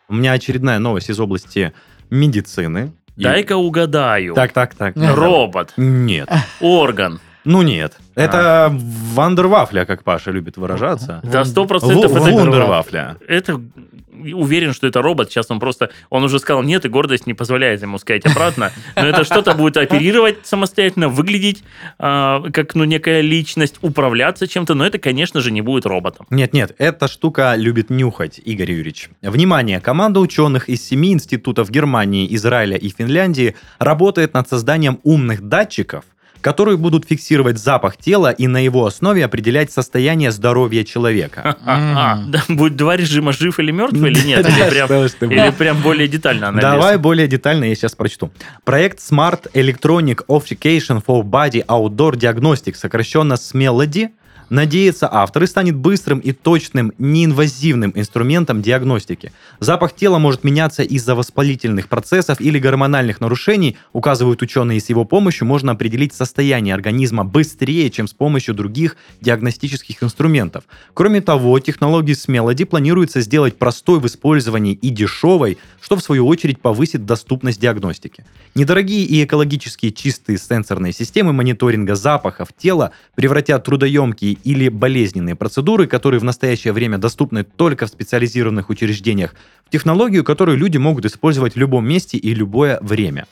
Speaker 3: У меня очередная новость из области медицины. И-
Speaker 1: Дай-ка угадаю.
Speaker 3: Так, так, так.
Speaker 1: Робот,
Speaker 3: Нет.
Speaker 1: орган.
Speaker 3: Ну нет. Это вандервафля, как Паша любит выражаться.
Speaker 1: Да, сто процентов это
Speaker 3: Вундервафля.
Speaker 1: это уверен, что это робот. Сейчас он просто, он уже сказал нет, и гордость не позволяет ему сказать обратно. Но это что-то будет оперировать самостоятельно, выглядеть а, как ну некая личность, управляться чем-то. Но это, конечно же, не будет роботом.
Speaker 3: Нет, нет, эта штука любит нюхать, Игорь Юрьевич. Внимание, команда ученых из семи институтов Германии, Израиля и Финляндии работает над созданием умных датчиков, которые будут фиксировать запах тела и на его основе определять состояние здоровья человека.
Speaker 1: Да, будет два режима, жив или мертв, или нет? Или прям, более детально анализ?
Speaker 3: Давай более детально, я сейчас прочту. Проект Smart Electronic Application for Body Outdoor Diagnostic, сокращенно SMELODY, Надеется, авторы станет быстрым и точным, неинвазивным инструментом диагностики. Запах тела может меняться из-за воспалительных процессов или гормональных нарушений, указывают ученые, и с его помощью можно определить состояние организма быстрее, чем с помощью других диагностических инструментов. Кроме того, технологии с Melody планируется сделать простой в использовании и дешевой, что в свою очередь повысит доступность диагностики. Недорогие и экологически чистые сенсорные системы мониторинга запахов тела превратят трудоемкие или болезненные процедуры, которые в настоящее время доступны только в специализированных учреждениях, в технологию, которую люди могут использовать в любом месте и любое время.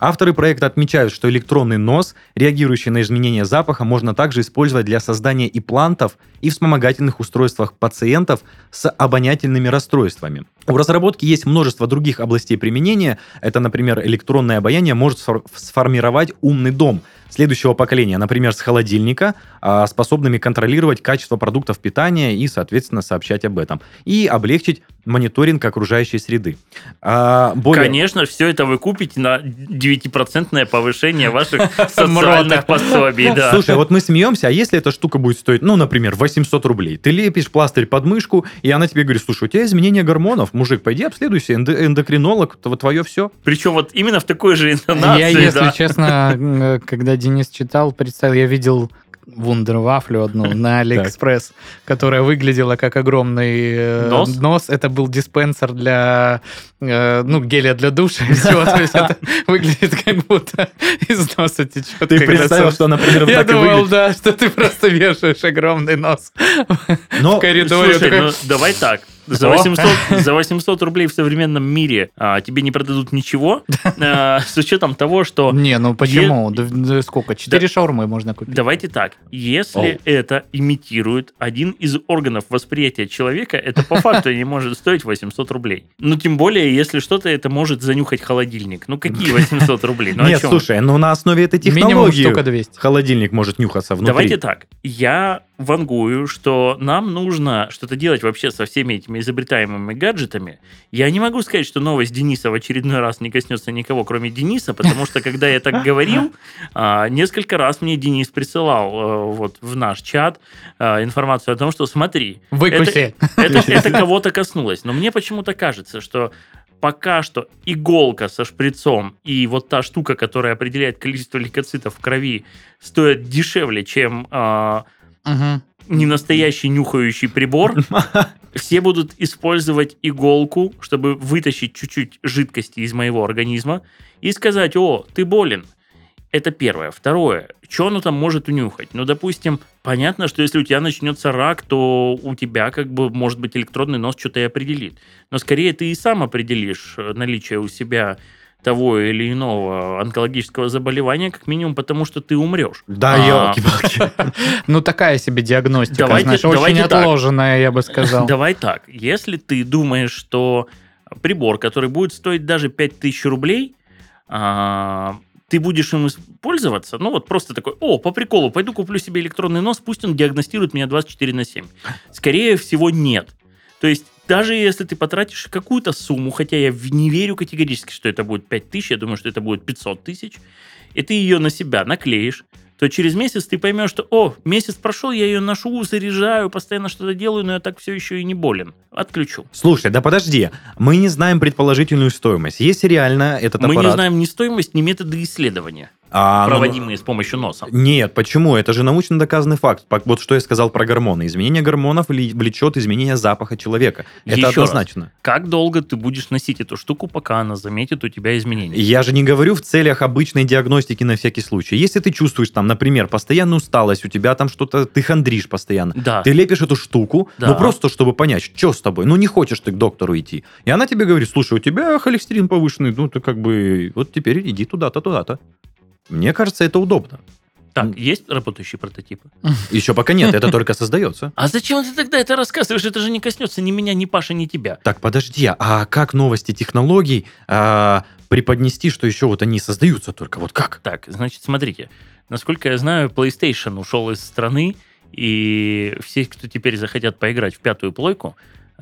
Speaker 3: Авторы проекта отмечают, что электронный нос, реагирующий на изменения запаха, можно также использовать для создания имплантов и вспомогательных устройствах пациентов с обонятельными расстройствами. У разработки есть множество других областей применения. Это, например, электронное обаяние может сфор- сформировать умный дом следующего поколения, например, с холодильника, а, способными контролировать качество продуктов питания и, соответственно, сообщать об этом. И облегчить мониторинг окружающей среды. А, более-
Speaker 1: Конечно, все это вы купите на 9% повышение ваших социальных пособий. Да.
Speaker 3: Слушай, вот мы смеемся, а если эта штука будет стоить, ну, например, 800 рублей, ты лепишь пластырь под мышку, и она тебе говорит, слушай, у тебя изменение гормонов, мужик, пойди обследуйся, эндо- эндокринолог, то твое все.
Speaker 1: Причем вот именно в такой же интонации.
Speaker 2: Я, если
Speaker 1: да.
Speaker 2: честно, э, когда Денис читал, представил, я видел вундервафлю одну на Алиэкспресс, которая выглядела как огромный э,
Speaker 1: Нос?
Speaker 2: Это был диспенсер для, э, ну, геля для душа и всего. То есть это выглядит как будто из носа течет.
Speaker 3: Ты представил, что она примерно
Speaker 2: Я думал, да, что ты просто вешаешь огромный нос
Speaker 3: Но
Speaker 2: в коридоре.
Speaker 1: Слушай, ну давай так. За
Speaker 2: О.
Speaker 1: 800, за 800 рублей в современном мире а, тебе не продадут ничего, а, с учетом того, что...
Speaker 2: Не, ну почему? Да- да сколько? Четыре шаурмы можно купить.
Speaker 1: Давайте так. Если
Speaker 3: Оу.
Speaker 1: это имитирует один из органов восприятия человека, это по факту не может стоить 800 рублей. Ну, тем более, если что-то это может занюхать холодильник. Ну, какие 800 рублей? Ну, о
Speaker 3: Нет,
Speaker 1: чем?
Speaker 3: слушай, ну на основе этой
Speaker 2: Минимум
Speaker 3: технологии
Speaker 2: штука 200.
Speaker 3: холодильник может нюхаться внутри.
Speaker 1: Давайте так. Я вангую, что нам нужно что-то делать вообще со всеми этими изобретаемыми гаджетами. Я не могу сказать, что новость Дениса в очередной раз не коснется никого, кроме Дениса, потому что, когда я так говорил, а, несколько раз мне Денис присылал э, вот в наш чат а, информацию о том, что смотри,
Speaker 2: Выкуси.
Speaker 1: это, это кого-то коснулось. Но мне почему-то кажется, что пока что иголка со шприцом и вот та штука, которая определяет количество лейкоцитов в крови, стоят дешевле, чем а,
Speaker 2: Мгм.
Speaker 1: ненастоящий нюхающий прибор. Все будут использовать иголку, чтобы вытащить чуть-чуть жидкости из моего организма и сказать, о, ты болен. Это первое. Второе. Что оно там может унюхать? Ну, допустим, понятно, что если у тебя начнется рак, то у тебя, как бы, может быть, электродный нос что-то и определит. Но скорее ты и сам определишь э, наличие у себя того или иного онкологического заболевания, как минимум потому, что ты умрешь.
Speaker 3: Да,
Speaker 1: А.
Speaker 3: елки-палки.
Speaker 2: Ну, такая себе диагностика,
Speaker 1: Давайте-
Speaker 2: знаешь, очень
Speaker 1: так.
Speaker 2: отложенная, я бы сказал.
Speaker 1: Давай так. Если ты думаешь, что прибор, который будет стоить даже 5000 рублей, а, ты будешь им пользоваться, ну вот просто такой, о, по приколу, пойду куплю себе электронный нос, пусть он диагностирует меня 24 на 7. Скорее всего, нет. То есть, даже если ты потратишь какую-то сумму, хотя я не верю категорически, что это будет 5 тысяч, я думаю, что это будет 500 тысяч, и ты ее на себя наклеишь, то через месяц ты поймешь, что, о, месяц прошел, я ее ношу, заряжаю, постоянно что-то делаю, но я так все еще и не болен. Отключу.
Speaker 3: Слушай, да подожди, мы не знаем предположительную стоимость. Если реально этот
Speaker 1: Мы
Speaker 3: аппарат...
Speaker 1: не знаем ни стоимость, ни методы исследования,
Speaker 3: а, ну,
Speaker 1: проводимые с помощью носа.
Speaker 3: Нет, почему? Это же научно доказанный факт. Вот что я сказал про гормоны. Изменение гормонов влечет изменение запаха человека. Это
Speaker 1: Еще раз.
Speaker 3: однозначно.
Speaker 1: Как долго ты будешь носить эту штуку, пока она заметит у тебя изменения?
Speaker 3: Я же не говорю в целях обычной диагностики на всякий случай. Если ты чувствуешь там, например, постоянную усталость, у тебя там что-то, ты хандришь постоянно,
Speaker 1: Да.
Speaker 3: ты лепишь эту штуку,
Speaker 1: Да.
Speaker 3: ну просто чтобы понять, что с тобой, ну не хочешь ты к доктору идти. И она тебе говорит, слушай, у тебя холестерин повышенный, ну ты как бы, вот теперь иди туда-то, туда-то. Мне кажется, это удобно.
Speaker 1: Так, есть работающие прототипы?
Speaker 3: Еще пока нет, это только создается.
Speaker 1: А зачем ты тогда это рассказываешь? Это же не коснется ни меня, ни Паши, ни тебя.
Speaker 3: Так, подожди, а как новости технологий а, преподнести, что еще вот они создаются только? Вот как?
Speaker 1: Так, значит, смотрите. насколько я знаю, PlayStation ушел из страны, и все, кто теперь захотят поиграть в пятую плойку,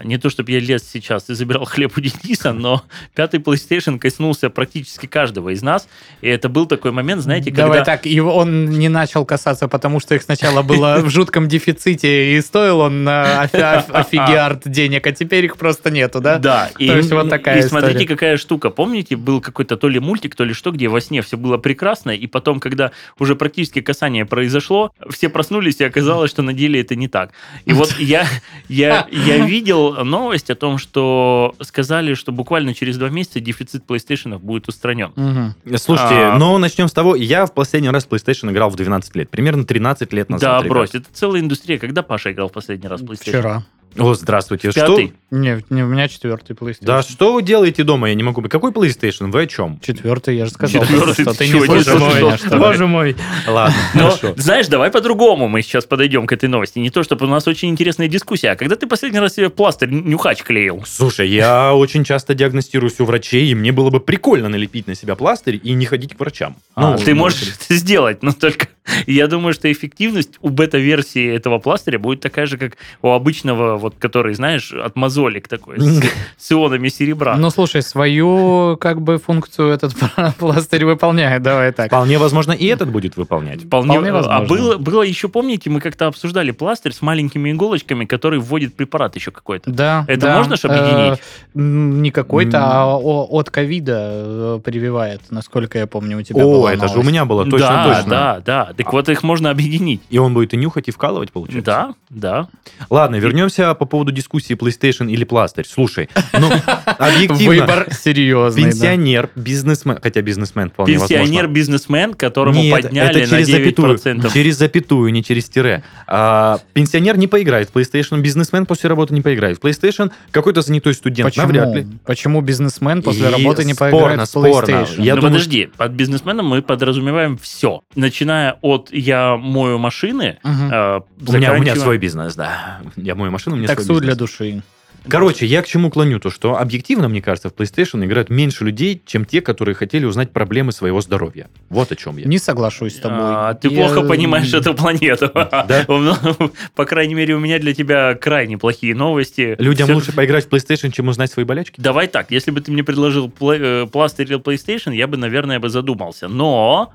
Speaker 1: не то, чтобы я лез сейчас и забирал хлеб у Дениса, но пятый PlayStation коснулся практически каждого из нас. И это был такой момент, знаете, когда...
Speaker 2: Давай так, его он не начал касаться, потому что их сначала было в жутком дефиците, и стоил он офигиард денег, а теперь их просто нету, да?
Speaker 1: Да.
Speaker 2: То есть вот такая
Speaker 1: И смотрите, какая штука. Помните, был какой-то то ли мультик, то ли что, где во сне все было прекрасно, и потом, когда уже практически касание произошло, все проснулись, и оказалось, что на деле это не так. И вот я, я, я видел новость о том, что сказали, что буквально через два месяца дефицит PlayStation будет устранен.
Speaker 2: Мгм.
Speaker 3: Слушайте,
Speaker 1: А.
Speaker 3: но начнем с того, я в последний раз PlayStation играл в 12 лет, примерно 13 лет назад.
Speaker 1: Да,
Speaker 3: ребят.
Speaker 1: брось, это целая индустрия. Когда Паша играл в последний раз в PlayStation?
Speaker 2: Вчера.
Speaker 3: О, здравствуйте. Что?
Speaker 1: Пятый?
Speaker 2: Не, не, у меня четвертый PlayStation.
Speaker 3: Да что вы делаете дома? Я не могу. Какой PlayStation? Вы о чем?
Speaker 2: Четвертый, я же сказал.
Speaker 1: Четвертый,
Speaker 2: что
Speaker 1: ты
Speaker 2: не слышал что?
Speaker 3: Боже мой. Ладно,
Speaker 1: Но,
Speaker 3: хорошо.
Speaker 1: знаешь, давай по-другому мы сейчас подойдем к этой новости. Не то, чтобы у нас очень интересная дискуссия. А когда ты последний раз себе пластырь нюхач клеил?
Speaker 3: Слушай, я очень часто диагностируюсь у врачей, и мне было бы прикольно налепить на себя пластырь и не ходить к врачам.
Speaker 1: А,
Speaker 3: Ну,
Speaker 1: ты
Speaker 3: ну,
Speaker 1: можешь это сделать, но только я думаю, что эффективность у бета-версии этого пластыря будет такая же, как у обычного, вот, который, знаешь, от мозолик такой, с, с ионами серебра.
Speaker 2: Ну, слушай, свою как бы функцию этот пластырь выполняет, давай так.
Speaker 3: Вполне возможно, и этот будет выполнять.
Speaker 1: Вполне,
Speaker 2: вполне
Speaker 1: а
Speaker 2: возможно.
Speaker 1: было, было еще, помните, мы как-то обсуждали пластырь с маленькими иголочками, который вводит препарат еще какой-то.
Speaker 2: Да,
Speaker 1: Это
Speaker 2: да.
Speaker 1: можно ж объединить?
Speaker 2: Э, м, Не какой-то, а от ковида э, прививает, насколько я помню, у тебя
Speaker 3: О,
Speaker 2: была
Speaker 3: это же у
Speaker 2: новость.
Speaker 3: меня было точно,
Speaker 1: да,
Speaker 3: точно.
Speaker 1: да, да. Так вот их можно объединить.
Speaker 3: И он будет и нюхать, и вкалывать, получается?
Speaker 1: Да, да.
Speaker 3: Ладно, вернемся по поводу дискуссии PlayStation или пластырь. Слушай, ну, объективно,
Speaker 2: Выбор серьезный. да.
Speaker 3: пенсионер, бизнесмен, хотя бизнесмен вполне возможно.
Speaker 1: Пенсионер-бизнесмен, которому
Speaker 3: Нет,
Speaker 1: подняли
Speaker 3: это
Speaker 1: на
Speaker 3: через запятую,
Speaker 1: 9%.
Speaker 3: через запятую, не через тире. А, пенсионер не поиграет в PlayStation, бизнесмен после работы не поиграет в PlayStation, какой-то занятой студент
Speaker 2: Почему?
Speaker 3: навряд ли.
Speaker 2: Почему бизнесмен после
Speaker 3: И
Speaker 2: работы не
Speaker 3: спорно,
Speaker 2: поиграет в
Speaker 3: спорно.
Speaker 2: PlayStation?
Speaker 3: Я
Speaker 1: ну
Speaker 3: думаю,
Speaker 1: подожди, под бизнесменом мы подразумеваем все. Начиная от «я мою машины»,
Speaker 2: Мгм.
Speaker 1: э,
Speaker 3: У меня, у меня
Speaker 1: заканчивая-
Speaker 3: свой бизнес, да. Я мою машину, у меня свой
Speaker 2: Таксу для души.
Speaker 3: Короче, я к чему клоню? То, что объективно, мне кажется, в PlayStation играют меньше людей, чем те, которые хотели узнать проблемы своего здоровья. Вот о чем я.
Speaker 2: Не соглашусь с тобой.
Speaker 1: А, ты
Speaker 2: Я-
Speaker 1: плохо понимаешь эту планету.
Speaker 3: Да?
Speaker 1: По крайней мере, у меня для тебя крайне плохие новости.
Speaker 3: Людям
Speaker 1: Всё-
Speaker 3: лучше поиграть в PlayStation, чем узнать свои болячки?
Speaker 1: Давай так, если бы ты мне предложил пла- э, пластырь или PlayStation, я бы, наверное, бы задумался. Но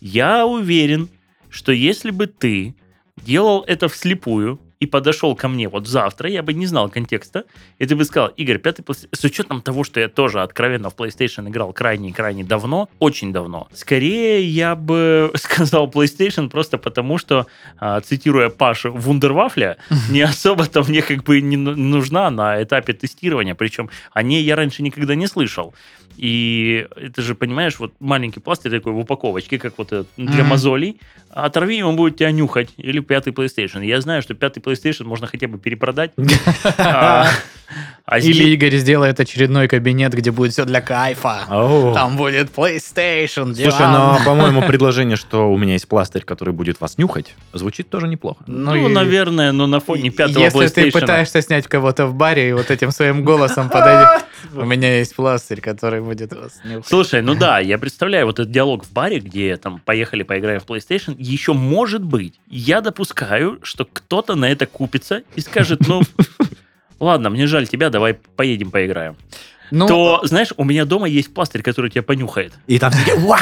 Speaker 1: я уверен, что если бы ты делал это вслепую и подошел ко мне вот завтра, я бы не знал контекста, и ты бы сказал, Игорь, пятый с учетом того, что я тоже откровенно в PlayStation играл крайне-крайне давно, очень давно, скорее я бы сказал PlayStation просто потому, что, а, цитируя Пашу Вундервафля, не особо-то мне как бы не ну- нужна на этапе тестирования, причем о ней я раньше никогда не слышал. И это же, понимаешь, вот маленький пластырь такой в упаковочке, как вот этот для
Speaker 2: Мгм.
Speaker 1: мозолей. Оторви, и он будет тебя нюхать. Или пятый PlayStation. Я знаю, что пятый PlayStation можно хотя бы перепродать. А а
Speaker 2: Или Игорь сделает очередной кабинет, где будет все для кайфа. Там будет PlayStation,
Speaker 3: Слушай, но, по-моему, предложение, что у меня есть пластырь, который будет вас нюхать, звучит тоже неплохо.
Speaker 1: Ну,
Speaker 2: и-
Speaker 1: наверное, но на фоне пятого
Speaker 2: Если ты
Speaker 1: PlayStation.
Speaker 2: пытаешься снять кого-то в баре и вот этим своим голосом подойдет, у меня есть пластырь, который будет вас.
Speaker 1: Слушай, ну да, я представляю вот этот диалог в баре, где там поехали поиграем в PlayStation, еще может быть. Я допускаю, что кто-то на это купится и скажет, ну, ладно, мне жаль тебя, давай поедем поиграем.
Speaker 2: Ну,
Speaker 1: То, знаешь, у меня дома есть пластырь, который тебя понюхает.
Speaker 3: И там такие, вау!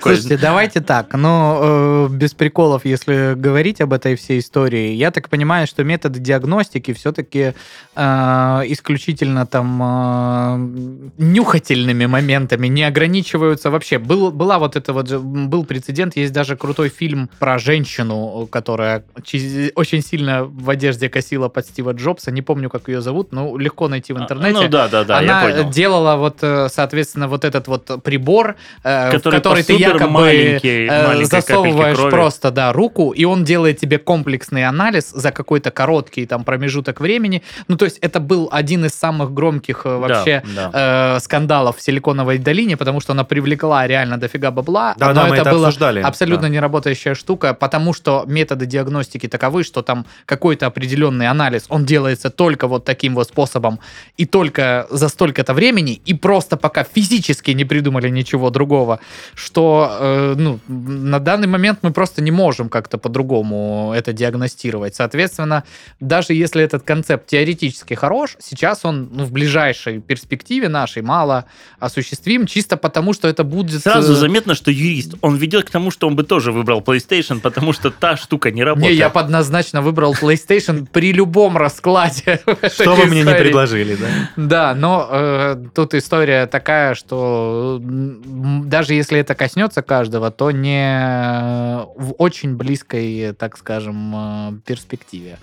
Speaker 2: Слушайте, давайте так, но э, без приколов, если говорить об этой всей истории, я так понимаю, что методы диагностики все-таки исключительно там э, нюхательными моментами не ограничиваются вообще. Был, была вот это вот, был прецедент, есть даже крутой фильм про женщину, которая очень сильно в одежде косила под Стива Джобса, не помню, как ее зовут, но легко найти в интернете.
Speaker 1: Ну да, да, да,
Speaker 2: Она
Speaker 1: я понял.
Speaker 2: делала вот, э, соответственно, вот этот вот прибор, э,
Speaker 1: Который
Speaker 2: в который ты якобы э,
Speaker 1: маленькой
Speaker 2: засовываешь просто, да, руку, и он делает тебе комплексный анализ за какой-то короткий там промежуток времени. Ну, то есть это был один из самых громких э, вообще
Speaker 1: Да, да.
Speaker 2: э, скандалов в Силиконовой долине, потому что она привлекла реально дофига бабла.
Speaker 3: Да,
Speaker 2: но
Speaker 3: да, мы
Speaker 2: это
Speaker 3: это
Speaker 2: было
Speaker 3: обсуждали.
Speaker 2: абсолютно
Speaker 3: Да.
Speaker 2: неработающая штука, потому что методы диагностики таковы, что там какой-то определенный анализ, он делается только вот таким вот способом и только за столько столько-то времени и просто пока физически не придумали ничего другого, что э, ну, на данный момент мы просто не можем как-то по-другому это диагностировать. Соответственно, даже если этот концепт теоретически хорош, сейчас он ну, в ближайшей перспективе нашей мало осуществим, чисто потому, что это будет...
Speaker 1: Сразу
Speaker 2: э,
Speaker 1: заметно, что юрист. Он ведет к тому, что он бы тоже выбрал PlayStation, потому что та штука не
Speaker 2: Не,
Speaker 1: работает.
Speaker 2: я однозначно выбрал PlayStation при любом раскладе.
Speaker 3: Что вы мне не предложили, да?
Speaker 2: Да, но э, тут история такая, что даже если это коснется каждого, то не в очень близкой, так скажем, э, перспективе.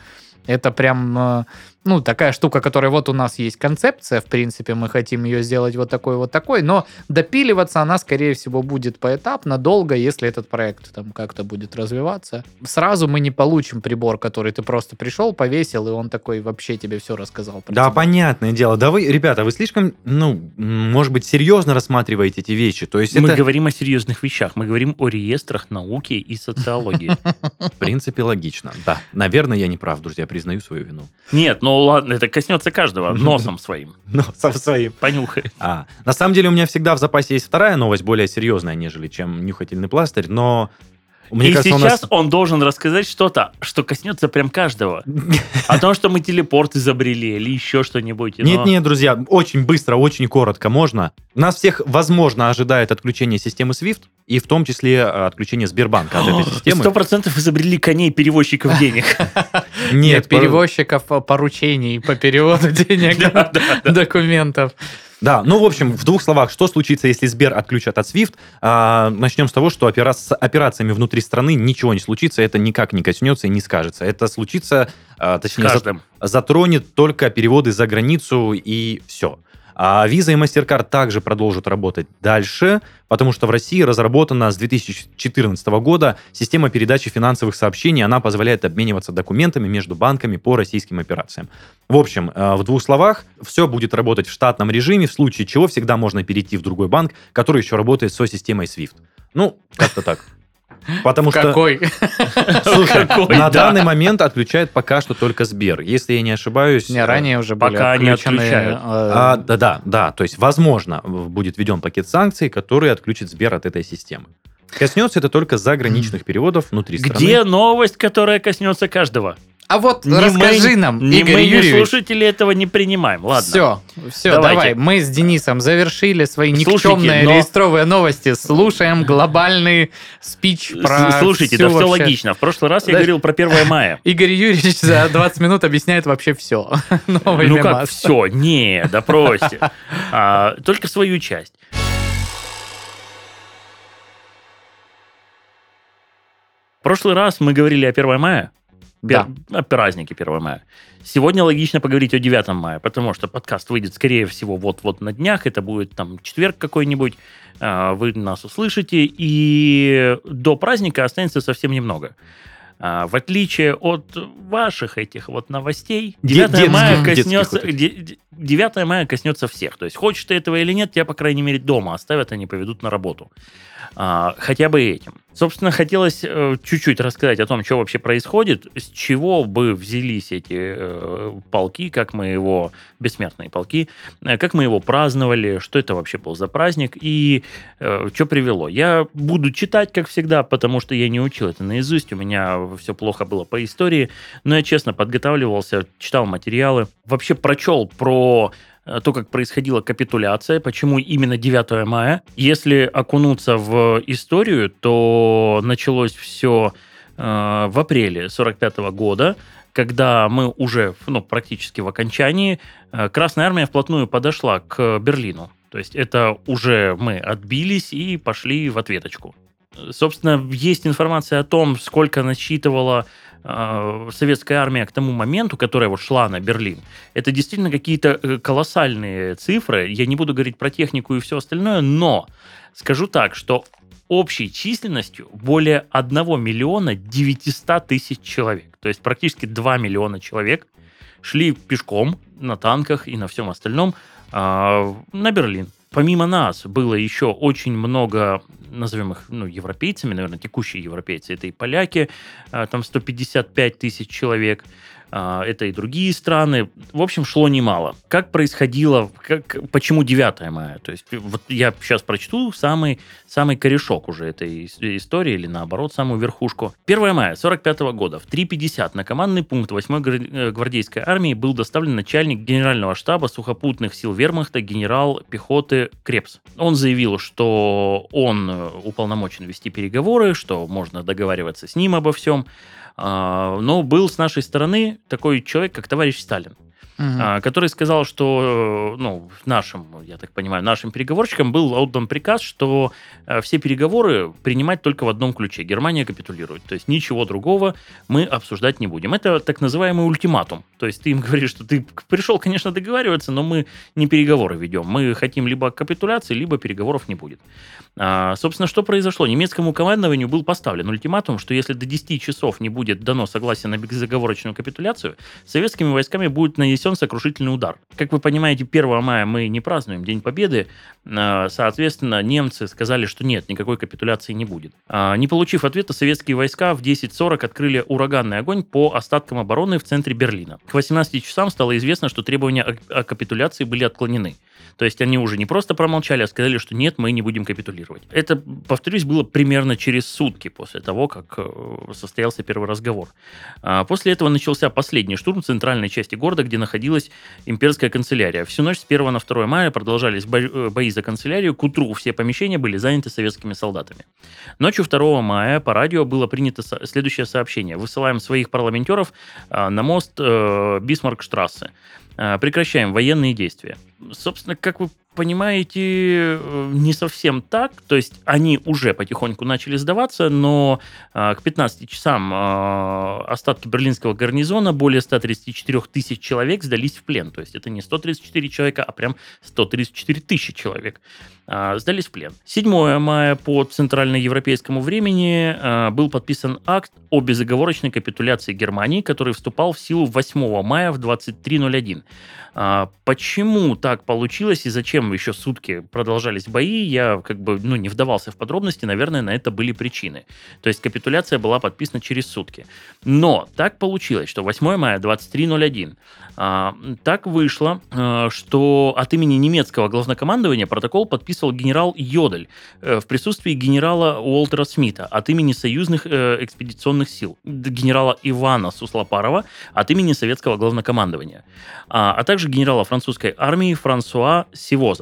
Speaker 2: Это прям, э, ну, такая штука, которая вот у нас есть концепция, в принципе, мы хотим ее сделать вот такой, вот такой, но допиливаться она, скорее всего, будет поэтапно, долго, если этот проект там как-то будет развиваться. Сразу мы не получим прибор, который ты просто пришел, повесил, и он такой вообще тебе все рассказал. про
Speaker 3: Да,
Speaker 2: тебя.
Speaker 3: понятное дело. Да вы, ребята, вы слишком, ну, может быть, серьезно рассматриваете эти вещи. То есть
Speaker 1: Мы
Speaker 3: это,
Speaker 1: говорим о серьезных вещах. Мы говорим о реестрах науки и социологии.
Speaker 3: в принципе, логично. Да, наверное, я не прав, друзья, признаю свою вину.
Speaker 1: Нет, ну ладно, это коснется каждого носом своим.
Speaker 3: Но со своим.
Speaker 1: Понюхай.
Speaker 3: А, на самом деле у меня всегда в запасе есть вторая новость, более серьезная, нежели чем нюхательный пластырь, но мне
Speaker 1: и
Speaker 3: кажется,
Speaker 1: сейчас
Speaker 3: нас...
Speaker 1: он должен рассказать что-то, что коснется прям каждого. О том, что мы телепорт изобрели или еще что-нибудь. но-
Speaker 3: Нет, нет, друзья, очень быстро, очень коротко можно. Нас всех, возможно, ожидает отключение системы SWIFT, и в том числе э, отключение Сбербанка от этой системы.
Speaker 1: Сто процентов изобрели коней перевозчиков денег.
Speaker 2: Нет, перевозчиков э, поручений по переводу денег, документов.
Speaker 3: Да, ну, в общем, в двух словах, что случится, если Сбер отключат от SWIFT? А, начнем с того, что опера- с операциями внутри страны ничего не случится, это никак не коснется и не скажется. Это случится, а, точнее,
Speaker 1: каждым.
Speaker 3: затронет только переводы за границу и все. А Visa и MasterCard также продолжат работать дальше, потому что в России разработана с 2014 года система передачи финансовых сообщений. Она позволяет обмениваться документами между банками по российским операциям. В общем, э, в двух словах, все будет работать в штатном режиме, в случае чего всегда можно перейти в другой банк, который еще работает со системой SWIFT. Ну, как-то так. Потому что...
Speaker 2: Какой?
Speaker 3: Слушай,
Speaker 1: Какой,
Speaker 3: на
Speaker 1: да.
Speaker 3: данный момент отключает пока что только Сбер. Если я не ошибаюсь...
Speaker 2: Не, ранее уже были
Speaker 1: Пока не
Speaker 2: отключены,
Speaker 1: отключают.
Speaker 2: э,
Speaker 3: а, да, да, да. То есть, возможно, будет введен пакет санкций, который отключит Сбер от этой системы. Коснется это только заграничных переводов внутри страны.
Speaker 1: Где новость, которая коснется каждого?
Speaker 2: А вот
Speaker 1: Ни
Speaker 2: расскажи
Speaker 1: мы-
Speaker 2: нам,
Speaker 1: ни
Speaker 2: Игорь
Speaker 1: мы,
Speaker 2: Юрьевич.
Speaker 1: слушатели этого не принимаем. Ладно.
Speaker 2: Все, все,
Speaker 1: Давайте.
Speaker 2: давай. Мы с Денисом завершили свои никчемные
Speaker 1: но-
Speaker 2: реестровые новости. Слушаем глобальный спич про
Speaker 1: Слушайте,
Speaker 2: всю
Speaker 1: да все
Speaker 2: вообще-
Speaker 1: логично. В прошлый раз я
Speaker 2: Да.
Speaker 1: говорил про 1 мая.
Speaker 2: Игорь Юрьевич за 20 минут объясняет вообще все. Новый
Speaker 1: Ну как все? Не, да бросьте. А, Только свою часть. В прошлый раз мы говорили о 1 мая.
Speaker 2: Да.
Speaker 1: Пер- О празднике 1 мая. Сегодня логично поговорить о 9 мая, потому что подкаст выйдет, скорее всего, вот-вот на днях. Это будет там четверг какой-нибудь. А, Вы нас услышите. И до праздника останется совсем немного. А, В отличие от ваших этих вот новостей, 9
Speaker 3: детских,
Speaker 1: мая коснется,
Speaker 3: вот этих.
Speaker 1: де- де- 9 мая коснется всех. То есть, хочешь ты этого или нет, тебя, по крайней мере, дома оставят, они поведут на работу. А, хотя бы этим. Собственно, хотелось э, чуть-чуть рассказать о том, что вообще происходит, с чего бы взялись эти э, полки, как мы его, бессмертные полки, э, как мы его праздновали, что это вообще был за праздник и что привело. Я буду читать, как всегда, потому что я не учил это наизусть, у меня все плохо было по истории, но я честно подготавливался, читал материалы, вообще прочел про то, как происходила капитуляция, почему именно 9 мая. Если окунуться в историю, то началось все в апреле 45 года, когда мы уже ну, практически в окончании, э, Красная Армия вплотную подошла к Берлину. То есть это уже мы отбились и пошли в ответочку. Э, Собственно, есть информация о том, сколько насчитывала э, советская армия к тому моменту, которая вот шла на Берлин. Это действительно какие-то э, колоссальные цифры. Я не буду говорить про технику и все остальное, но скажу так, что общей численностью более 1 миллиона 900 тысяч человек. То есть практически 2 миллиона человек шли пешком на танках и на всем остальном а, на Берлин. Помимо нас было еще очень много, назовем их ну, европейцами, наверное, текущие европейцы. Это и поляки, а, там 155 тысяч человек. А, это и другие страны. В общем, шло немало. Как происходило, как, почему 9 мая? То есть вот я сейчас прочту самый, самый корешок уже этой истории, или наоборот, самую верхушку. 1 мая 45 года в 3.50 на командный пункт 8-й э, гвардейской армии был доставлен начальник генерального штаба сухопутных сил вермахта генерал пехоты Крепс. Он заявил, что он э, уполномочен вести переговоры, что можно договариваться с ним обо всем. А, но был с нашей стороны такой человек, как товарищ Сталин угу. который сказал, что ну, нашим, я так понимаю, нашим переговорщикам был отдан приказ, что э, все переговоры принимать только в одном ключе. Германия капитулирует. То есть ничего другого мы обсуждать не будем. Это так называемый ультиматум. То есть ты им говоришь, что ты пришел, конечно, договариваться, но мы не переговоры ведем. Мы хотим либо капитуляции, либо переговоров не будет. А, собственно, что произошло? Немецкому командованию был поставлен ультиматум, что если до 10 часов не будет дано согласие на безоговорочную капитуляцию, советскими войсками будет нанесен сокрушительный удар. Как вы понимаете, 1 мая мы не празднуем День Победы, а, соответственно, немцы сказали, что нет, никакой капитуляции не будет. А, не получив ответа, советские войска в 10.40 открыли ураганный огонь по остаткам обороны в центре Берлина. К 18 часам стало известно, что требования о капитуляции были отклонены. То есть они уже не просто промолчали, а сказали, что нет, мы не будем капитулировать. Это, повторюсь, было примерно через сутки после того, как э, состоялся первый разговор. А после этого начался последний штурм центральной части города, где находилась имперская канцелярия. Всю ночь с 1 на 2 мая продолжались э, бои за канцелярию. К утру все помещения были заняты советскими солдатами. Ночью 2 мая по радио было принято следующее сообщение. Высылаем своих парламентеров а, на мост э, Бисмаркштрассе. А, прекращаем военные действия. Собственно, как вы понимаете, э, не совсем так. То есть они уже потихоньку начали сдаваться, но а, к 15 часам а, остатки берлинского гарнизона, более 134 тысяч человек, сдались в плен. То есть это не 134 человека, а прям 134 тысячи человек а, сдались в плен. 7 мая по центральноевропейскому времени был подписан акт о безоговорочной капитуляции Германии, который вступал в силу 8 мая в 23.01. Почему так получилось и зачем еще сутки продолжались бои, я как бы ну, не вдавался в подробности, наверное, на это были причины. То есть капитуляция была подписана через сутки. Но так получилось, что 8 мая 23.01 а, так вышло, а, что от имени немецкого главнокомандования протокол подписывал генерал Йодель э, в присутствии генерала Уолтера Смита от имени союзных э, экспедиционных сил, генерала Ивана Суслопарова от имени советского главнокомандования, а, а также генерала французской армии Франсуа Сивоза,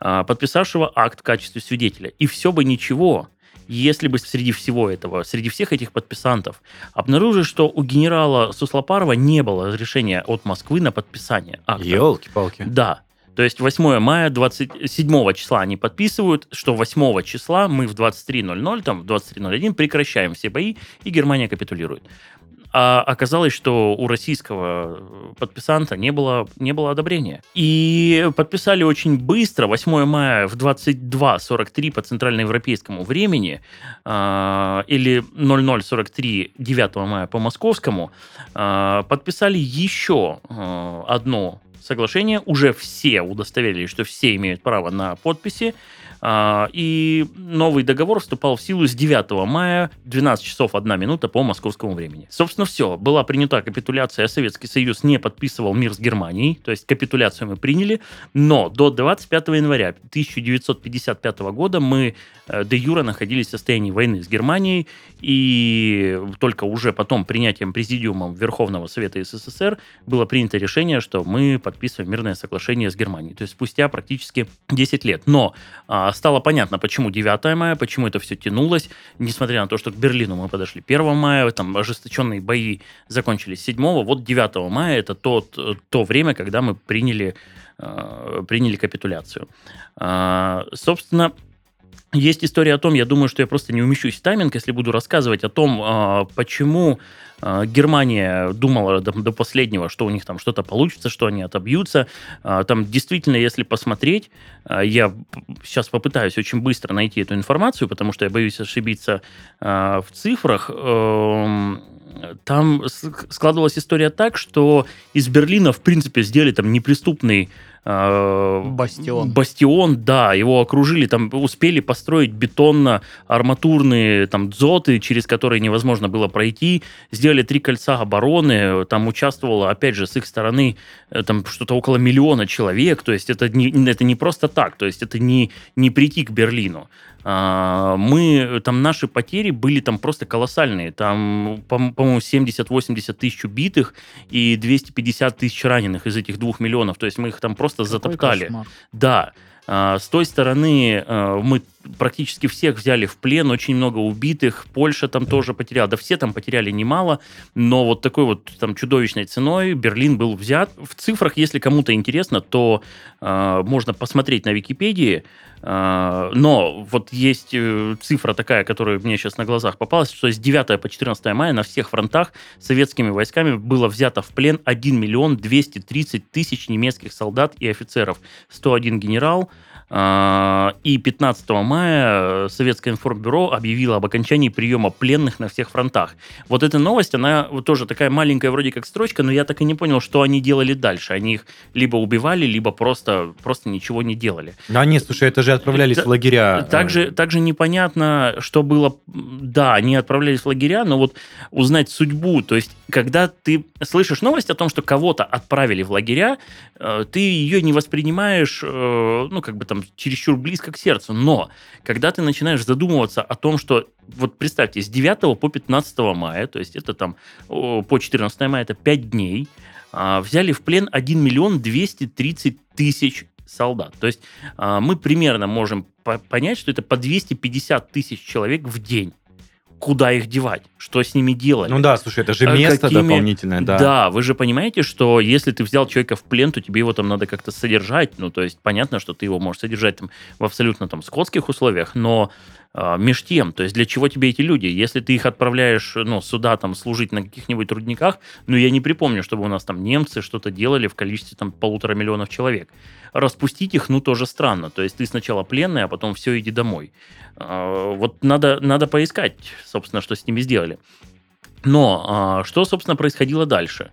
Speaker 1: а, подписавшего акт в качестве свидетеля. И все бы ничего, если бы среди всего этого, среди всех этих подписантов, обнаружили, что у генерала Суслопарова не было разрешения от Москвы на подписание акта.
Speaker 3: Елки-палки.
Speaker 1: Да. То есть 8 мая 27 числа они подписывают, что 8 числа мы в 23.00, там в 23.01 прекращаем все бои, и Германия капитулирует. А оказалось, что у российского подписанта не было, не было одобрения. И подписали очень быстро, 8 мая в 22.43 по центральноевропейскому времени, э, или 00.43 9 мая по московскому, э, подписали еще э, одно соглашение. Уже все удостоверились, что все имеют право на подписи. А, и новый договор вступал в силу с 9 мая 12 часов 1 минута по московскому времени. Собственно, все. Была принята капитуляция, а Советский Союз не подписывал мир с Германией, то есть капитуляцию мы приняли, но до 25 января 1955 года мы э, де юра находились в состоянии войны с Германией, и только уже потом принятием президиумом Верховного Совета СССР было принято решение, что мы подписываем мирное соглашение с Германией. То есть спустя практически 10 лет. Но а, стало понятно, почему 9 мая, почему это все тянулось, несмотря на то, что к Берлину мы подошли 1 мая, там ожесточенные бои закончились 7 вот 9 мая это тот, то время, когда мы приняли, э, приняли капитуляцию. Э, собственно, есть история о том, я думаю, что я просто не умещусь в тайминг, если буду рассказывать о том, а, почему а, Германия думала до, до последнего, что у них там что-то получится, что они отобьются. А, там действительно, если посмотреть, я сейчас попытаюсь очень быстро найти эту информацию, потому что я боюсь ошибиться в цифрах. Эм, там складывалась история так, что из Берлина, в принципе, сделали там неприступный
Speaker 2: Бастион.
Speaker 1: Бастион, да, его окружили, там успели построить бетонно-арматурные там дзоты, через которые невозможно было пройти, сделали три кольца обороны, там участвовало, опять же, с их стороны э, там что-то около миллиона человек, то есть это не, это не просто так, то есть это не, не прийти к Берлину. А, мы, там наши потери были там просто колоссальные. Там, по- по-моему, 70-80 тысяч убитых и 250 тысяч раненых из этих двух миллионов. То есть мы их там просто
Speaker 2: Какой
Speaker 1: затоптали.
Speaker 2: кошмар.
Speaker 1: Да. А, С той стороны а, мы практически всех взяли в плен, очень много убитых, Польша там тоже потеряла, да все там потеряли немало, но вот такой вот там чудовищной ценой Берлин был взят. В цифрах, если кому-то интересно, то а, можно посмотреть на Википедии, а, но вот есть э, цифра такая, которая мне сейчас на глазах попалась, что с 9 по 14 мая на всех фронтах советскими войсками было взято в плен 1 миллион 230 тысяч немецких солдат и офицеров, 101 генерал, и 15 мая Советское информбюро объявило об окончании приема пленных на всех фронтах. Вот эта новость, она вот тоже такая маленькая вроде как строчка, но я так и не понял, что они делали дальше. Они их либо убивали, либо просто, просто ничего не делали.
Speaker 3: А нет, слушай, это же отправлялись
Speaker 1: Та-
Speaker 3: в лагеря. э,
Speaker 1: Также, также непонятно, что было. Да, они отправлялись в лагеря, но вот узнать судьбу, то есть, когда ты слышишь новость о том, что кого-то отправили в лагеря, э, ты ее не воспринимаешь, э, ну, как бы там, чересчур близко к сердцу. Но когда ты начинаешь задумываться о том, что, вот представьте, с 9 по 15 мая, то есть это там по 14 мая, это 5 дней, а, взяли в плен 1 миллион 230 тысяч солдат. То есть а, мы примерно можем по- понять, что это по 250 тысяч человек в день. Куда их девать? Что с ними делать?
Speaker 3: Ну да, слушай, это же
Speaker 1: А
Speaker 3: место
Speaker 1: какими-
Speaker 3: дополнительное, да.
Speaker 1: вы же понимаете, что если ты взял человека в плен, то тебе его там надо как-то содержать. Ну, то есть понятно, что ты его можешь содержать там в абсолютно там скотских условиях, но меж тем, то есть для чего тебе эти люди? Если ты их отправляешь, ну, сюда там служить на каких-нибудь рудниках, ну, я не припомню, чтобы у нас там немцы что-то делали в количестве там полутора миллионов человек. Распустить их, ну, тоже странно. То есть ты сначала пленный, а потом все, иди домой. А, Вот надо, надо поискать, собственно, что с ними сделали. Но а, что, собственно, происходило дальше?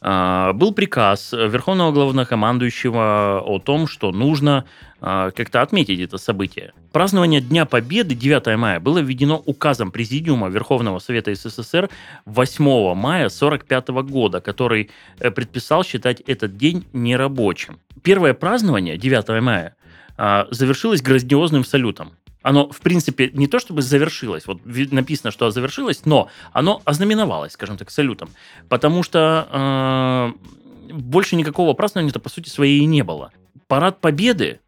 Speaker 1: А, Был приказ Верховного Главнокомандующего о том, что нужно а, как-то отметить это событие. Празднование Дня Победы 9 мая было введено указом Президиума Верховного Совета СССР 8 мая 1945 года, который э, предписал считать этот день нерабочим. Первое празднование 9 мая а, завершилось грандиозным салютом. Оно, в принципе, не то чтобы завершилось, вот написано, что завершилось, но оно ознаменовалось, скажем так, салютом. Потому что э, больше никакого празднования-то, по сути своей, и не было. Парад Победы,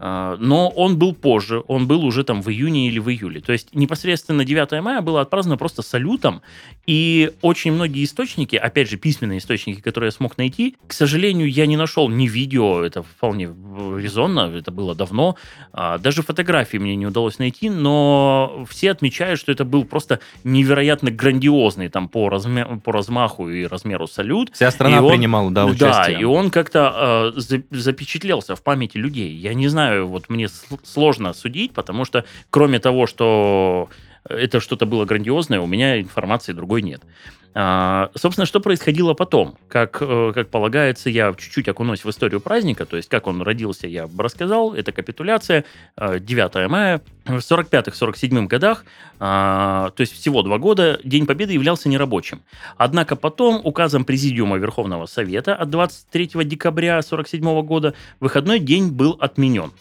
Speaker 1: но он был позже, он был уже там в июне или в июле. То есть непосредственно 9 мая было отпраздновано просто салютом, и очень многие источники, опять же, письменные источники, которые я смог найти, к сожалению, я не нашел ни видео, это вполне резонно, это было давно, а, даже фотографии мне не удалось найти, но все отмечают, что это был просто невероятно грандиозный там по, размя- по размаху и размеру салют.
Speaker 3: Вся страна
Speaker 1: И он-
Speaker 3: принимала, да, участие.
Speaker 1: Да, и он как-то э, за- запечатлелся в памяти людей. Я не знаю, вот мне сл- сложно судить, потому что кроме того, что это что-то было грандиозное, у меня информации другой нет. А, собственно, что происходило потом? Как, э, как полагается, я чуть-чуть окунусь в историю праздника, то есть как он родился, я рассказал. Это капитуляция, э, 9 мая. В 45-47 годах, а, то есть всего два года, День Победы являлся нерабочим. Однако потом указом Президиума Верховного Совета от 23 декабря 1947 года выходной день был отменен.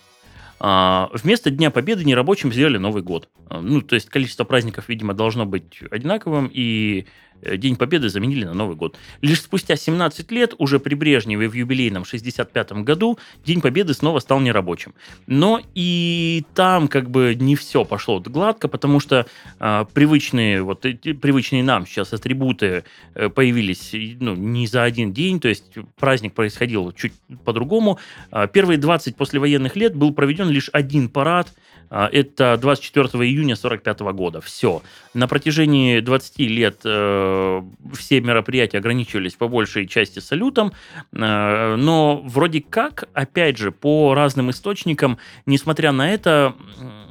Speaker 1: А, Вместо Дня Победы нерабочим сделали Новый год. А, Ну, то есть количество праздников, видимо, должно быть одинаковым, и День Победы заменили на Новый год. Лишь спустя 17 лет, уже при Брежневе в юбилейном 65 году, День Победы снова стал нерабочим. Но и там как бы не все пошло гладко, потому что а, привычные, вот эти привычные нам сейчас атрибуты э, появились ну, не за один день, то есть праздник происходил чуть по-другому. А, Первые 20 послевоенных лет был проведен лишь один парад, это 24 июня 45 года. Все. На протяжении 20 лет э, все мероприятия ограничивались по большей части салютом, э, но вроде как, опять же, по разным источникам, несмотря на это,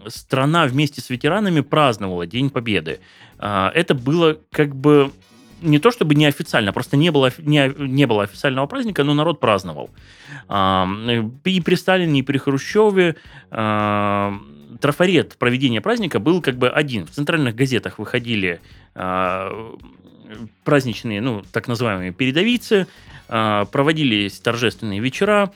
Speaker 1: страна вместе с ветеранами праздновала День Победы. А, Это было как бы не то чтобы неофициально, просто не было, не, не было официального праздника, но народ праздновал. А, и при Сталине, и при Хрущеве а, трафарет проведения праздника был как бы один. В центральных газетах выходили а, праздничные, ну, так называемые передовицы, а, проводились торжественные вечера,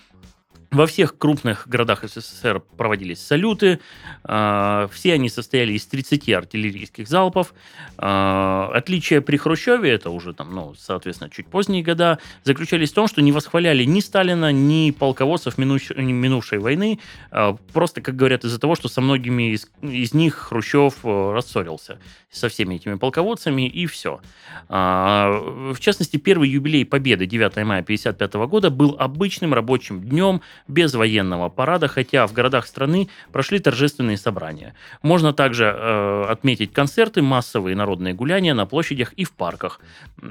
Speaker 1: во всех крупных городах СССР проводились салюты. А, все они состояли из 30 артиллерийских залпов. А, отличие при Хрущеве, это уже там, ну, соответственно, чуть поздние года, заключались в том, что не восхваляли ни Сталина, ни полководцев минувшей войны. А, просто, как говорят, из-за того, что со многими из, из них Хрущев э, рассорился со всеми этими полководцами, и все. В частности, первый юбилей Победы 9 мая 1955 года был обычным рабочим днем, без военного парада, хотя в городах страны прошли торжественные собрания. Можно также э, отметить концерты, массовые народные гуляния на площадях и в парках.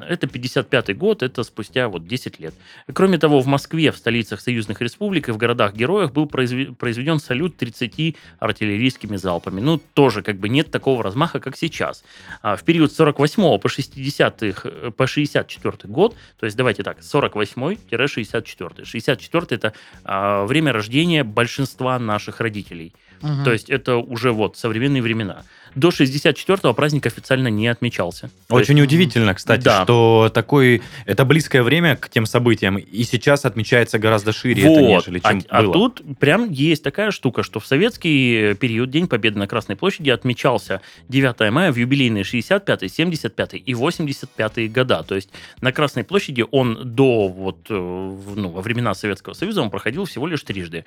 Speaker 1: Это 55 год, это спустя вот 10 лет. Кроме того, в Москве, в столицах союзных республик и в городах-героях был произведен салют 30 артиллерийскими залпами. Ну, тоже как бы нет такого размаха, как сейчас. А в период с 48 по 60 э, по 64 год, то есть давайте так, 48-64. 64 это а, время рождения большинства наших родителей. Угу. То есть это уже вот современные времена. До 64-го праздник официально не отмечался.
Speaker 3: Очень есть, удивительно, кстати, да. что такой это близкое время к тем событиям, и сейчас отмечается гораздо шире, вот. это, нежели чем
Speaker 1: а,
Speaker 3: было.
Speaker 1: А тут прям есть такая штука, что в советский период День Победы на Красной площади отмечался 9 мая в юбилейные 65 75 и 85 года. То есть на Красной площади он до вот э, ну, во времена Советского Союза он проходил всего лишь трижды.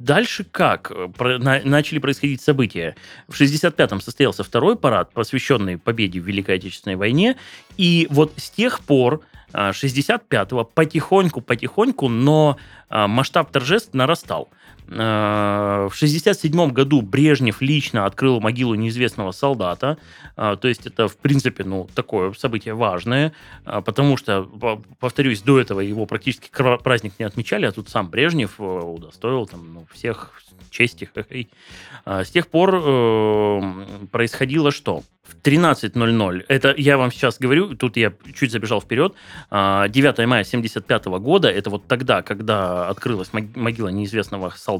Speaker 1: Дальше как? Про, на, начали происходить события. В 65-м состоялся второй парад, посвященный победе в Великой Отечественной войне. И вот с тех пор 65-го а, потихоньку-потихоньку, но а, масштаб торжеств нарастал. А, в 1967 году Брежнев лично открыл могилу неизвестного солдата. То есть это, в принципе, ну, такое событие важное, потому что, повторюсь, до этого его практически праздник не отмечали, а тут сам Брежнев э, удостоил там, ну, всех чести. С тех пор э, происходило что? в 13.00. Это я вам сейчас говорю, тут я чуть забежал вперед. 9 а, мая 75 года, это вот тогда, когда открылась могила неизвестного солдата,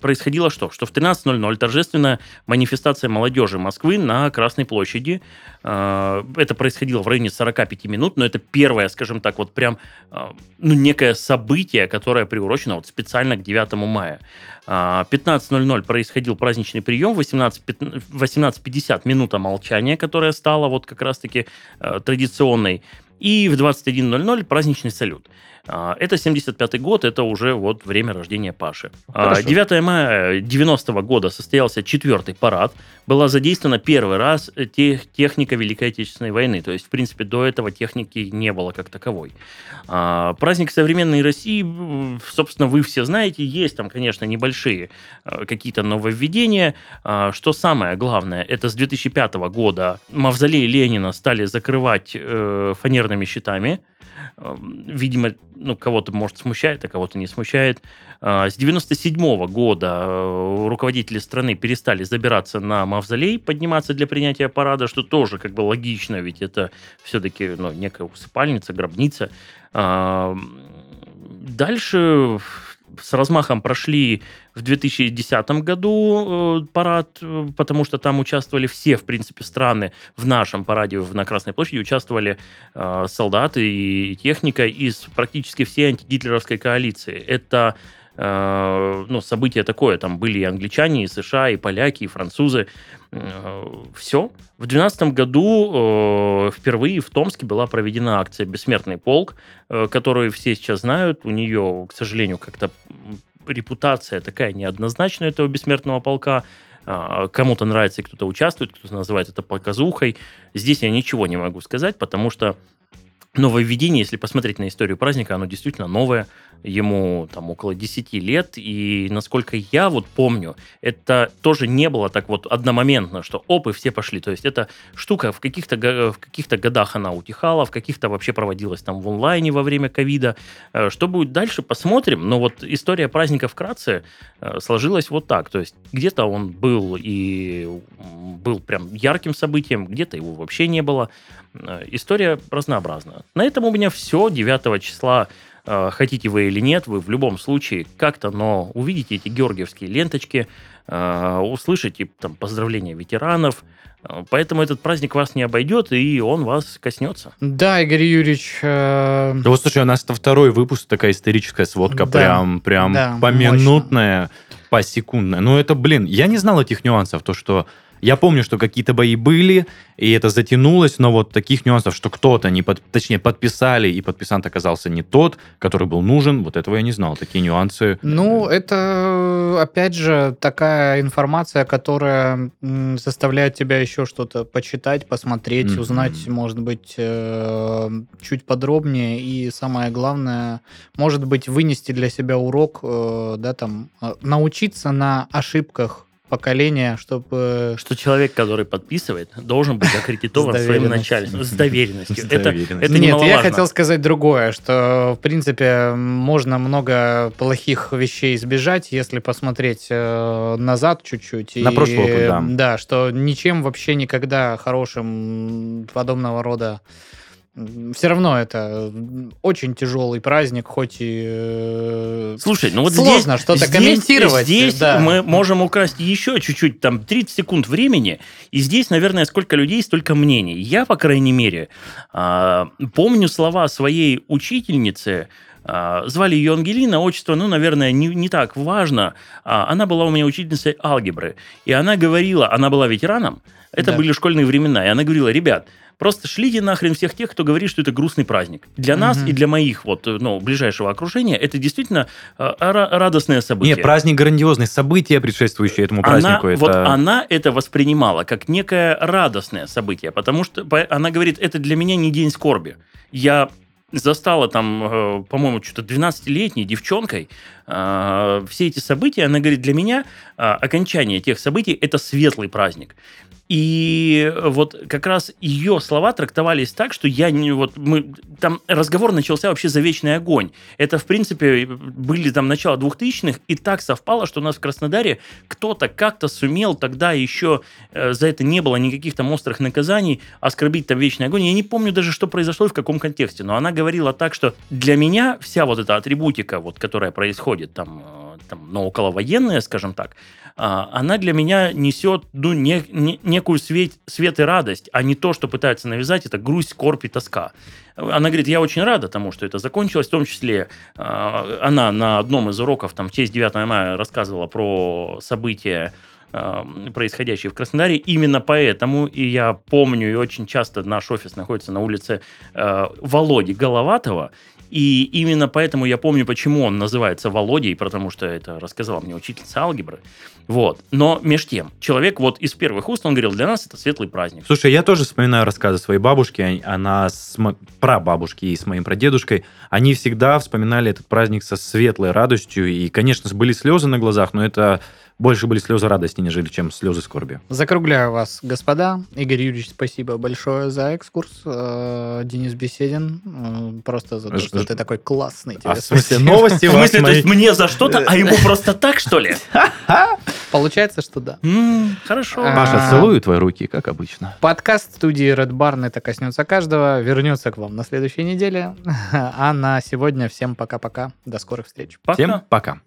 Speaker 1: происходило что? Что в 13.00 торжественная манифестация молодежи Москвы на Красной площади. А, это происходило в районе 45 минут, но это первое, скажем так, вот прям а, ну, некое событие, которое приурочено вот специально к 9 мая. 15.00 происходил праздничный прием, 18.50 18 минута молчания, которая стала вот как раз-таки э, традиционной. И в 21.00 праздничный салют. А, это 75-й год, это уже вот время рождения Паши. А, Хорошо. 9 мая 90 -го года состоялся четвертый парад. Была задействована первый раз тех, техника Великой Отечественной войны. То есть, в принципе, до этого техники не было как таковой. А, праздник современной России, собственно, вы все знаете, есть там, конечно, небольшие какие-то нововведения. Что самое главное, это с 2005 года мавзолей Ленина стали закрывать э, фанерными щитами. Эм, видимо, ну, кого-то, может, смущает, а кого-то не смущает. А, с 97 года э, руководители страны перестали забираться на мавзолей, подниматься для принятия парада, что тоже как бы логично, ведь это все-таки ну, некая усыпальница, гробница. Дальше с размахом прошли в 2010 году э, парад, э, потому что там участвовали все, в принципе, страны в нашем параде на Красной площади, участвовали э, солдаты и техника из практически всей антигитлеровской коалиции. Это Э, ну, событие такое, там были и англичане, и США, и поляки, и французы. Э, Все. В 2012 году э, впервые в Томске была проведена акция «Бессмертный полк», которую все сейчас знают. У нее, к сожалению, как-то репутация такая неоднозначная этого «Бессмертного полка». Кому-то нравится, кто-то участвует, кто-то называет это показухой. Здесь я ничего не могу сказать, потому что нововведение, если посмотреть на историю праздника, оно действительно новое. Ему там около 10 лет, и насколько я вот помню, это тоже не было так вот одномоментно, что оп, и все пошли. То есть эта штука в каких-то, в каких-то годах она утихала, в каких-то вообще проводилась там в онлайне во время ковида. Э, что будет дальше, посмотрим. Но вот история праздника вкратце э, сложилась вот так. То есть где-то он был и был прям ярким событием, где-то его вообще не было. Э, история разнообразна. На этом у меня все. 9 числа хотите вы или нет, вы в любом случае как-то, но увидите эти георгиевские ленточки, э, услышите там поздравления ветеранов, э, Поэтому этот праздник вас не обойдет, и он вас коснется.
Speaker 2: Да, Игорь Юрьевич... Э...
Speaker 3: Да вот, слушай, у нас это второй выпуск, такая историческая сводка, да, прям, прям да, поминутная, мощно. посекундная. Ну, это, блин, я не знал этих нюансов, то, что я помню, что какие-то бои были, и это затянулось, но вот таких нюансов, что кто-то не под, точнее подписали, и подписант оказался не тот, который был нужен, вот этого я не знал. Такие нюансы.
Speaker 2: Ну, это опять же такая информация, которая заставляет тебя еще что-то почитать, посмотреть, mm-hmm. узнать, может быть, э, чуть подробнее, и самое главное, может быть, вынести для себя урок, э, да, там, э, научиться на ошибках поколения, чтобы...
Speaker 1: Что человек, который подписывает, должен быть аккредитован своим начальством. С доверенностью. Это, это
Speaker 2: Нет, я хотел сказать другое, что, в принципе, можно много плохих вещей избежать, если посмотреть э, назад чуть-чуть.
Speaker 3: На и, прошлый опыт, да.
Speaker 2: Да, что ничем вообще никогда хорошим подобного рода все равно это очень тяжелый праздник, хоть и
Speaker 1: э, Слушай, ну вот
Speaker 2: сложно
Speaker 1: здесь,
Speaker 2: что-то
Speaker 1: здесь,
Speaker 2: комментировать.
Speaker 1: Здесь да. мы можем украсть еще чуть-чуть, там 30 секунд времени, и здесь, наверное, сколько людей, столько мнений. Я, по крайней мере, а, помню слова своей учительницы, а, Звали ее Ангелина, отчество, ну, наверное, не, не так важно. А, она была у меня учительницей алгебры. И она говорила, она была ветераном, это да. были школьные времена. И она говорила, ребят, Просто шлите нахрен всех тех, кто говорит, что это грустный праздник. Для угу. нас и для моих вот, ну, ближайшего окружения это действительно э, радостное событие.
Speaker 3: Нет, праздник грандиозный, событие, предшествующее этому празднику.
Speaker 1: Она, это... Вот она это воспринимала как некое радостное событие, потому что она говорит, это для меня не день скорби. Я застала там, э, по-моему, что-то 12-летней девчонкой э, все эти события. Она говорит, для меня окончание тех событий – это светлый праздник. И вот как раз ее слова трактовались так, что я не вот мы там разговор начался вообще за вечный огонь. Это в принципе были там начало двухтысячных, и так совпало, что у нас в Краснодаре кто-то как-то сумел тогда еще э, за это не было никаких там острых наказаний оскорбить там вечный огонь. Я не помню даже, что произошло и в каком контексте, но она говорила так, что для меня вся вот эта атрибутика, вот, которая происходит там, э, там, но околовоенная, скажем так, а, она для меня несет ну, не, не, некую свет, свет и радость, а не то, что пытается навязать, это грусть, скорбь и тоска. Она говорит, я очень рада тому, что это закончилось, в том числе а, она на одном из уроков, там, в честь 9 мая рассказывала про события, а, происходящие в Краснодаре. Именно поэтому, и я помню, и очень часто наш офис находится на улице Володи Головатова, и именно поэтому я помню, почему он называется Володей, потому что это рассказала мне учительница алгебры. Вот. Но меж тем, человек вот из первых уст, он говорил, для нас это светлый праздник.
Speaker 3: Слушай, я тоже вспоминаю рассказы своей бабушки, она с прабабушки и с моим прадедушкой, они всегда вспоминали этот праздник со светлой радостью, и, конечно, были слезы на глазах, но это больше были слезы радости, нежели чем слезы скорби.
Speaker 2: Закругляю вас, господа. Игорь Юрьевич, спасибо большое за экскурс. Э, Денис Беседин, э, просто за то, что ты такой классный.
Speaker 3: А в смысле новости
Speaker 1: В смысле, то есть мне за что-то, а ему просто так, что ли?
Speaker 2: Получается, что да.
Speaker 1: Хорошо.
Speaker 3: Маша, а, целую твои руки, как обычно.
Speaker 2: Подкаст студии Red Barn это коснется каждого. Вернется к вам на следующей неделе. А на сегодня всем пока-пока. До скорых встреч.
Speaker 3: Всем пока.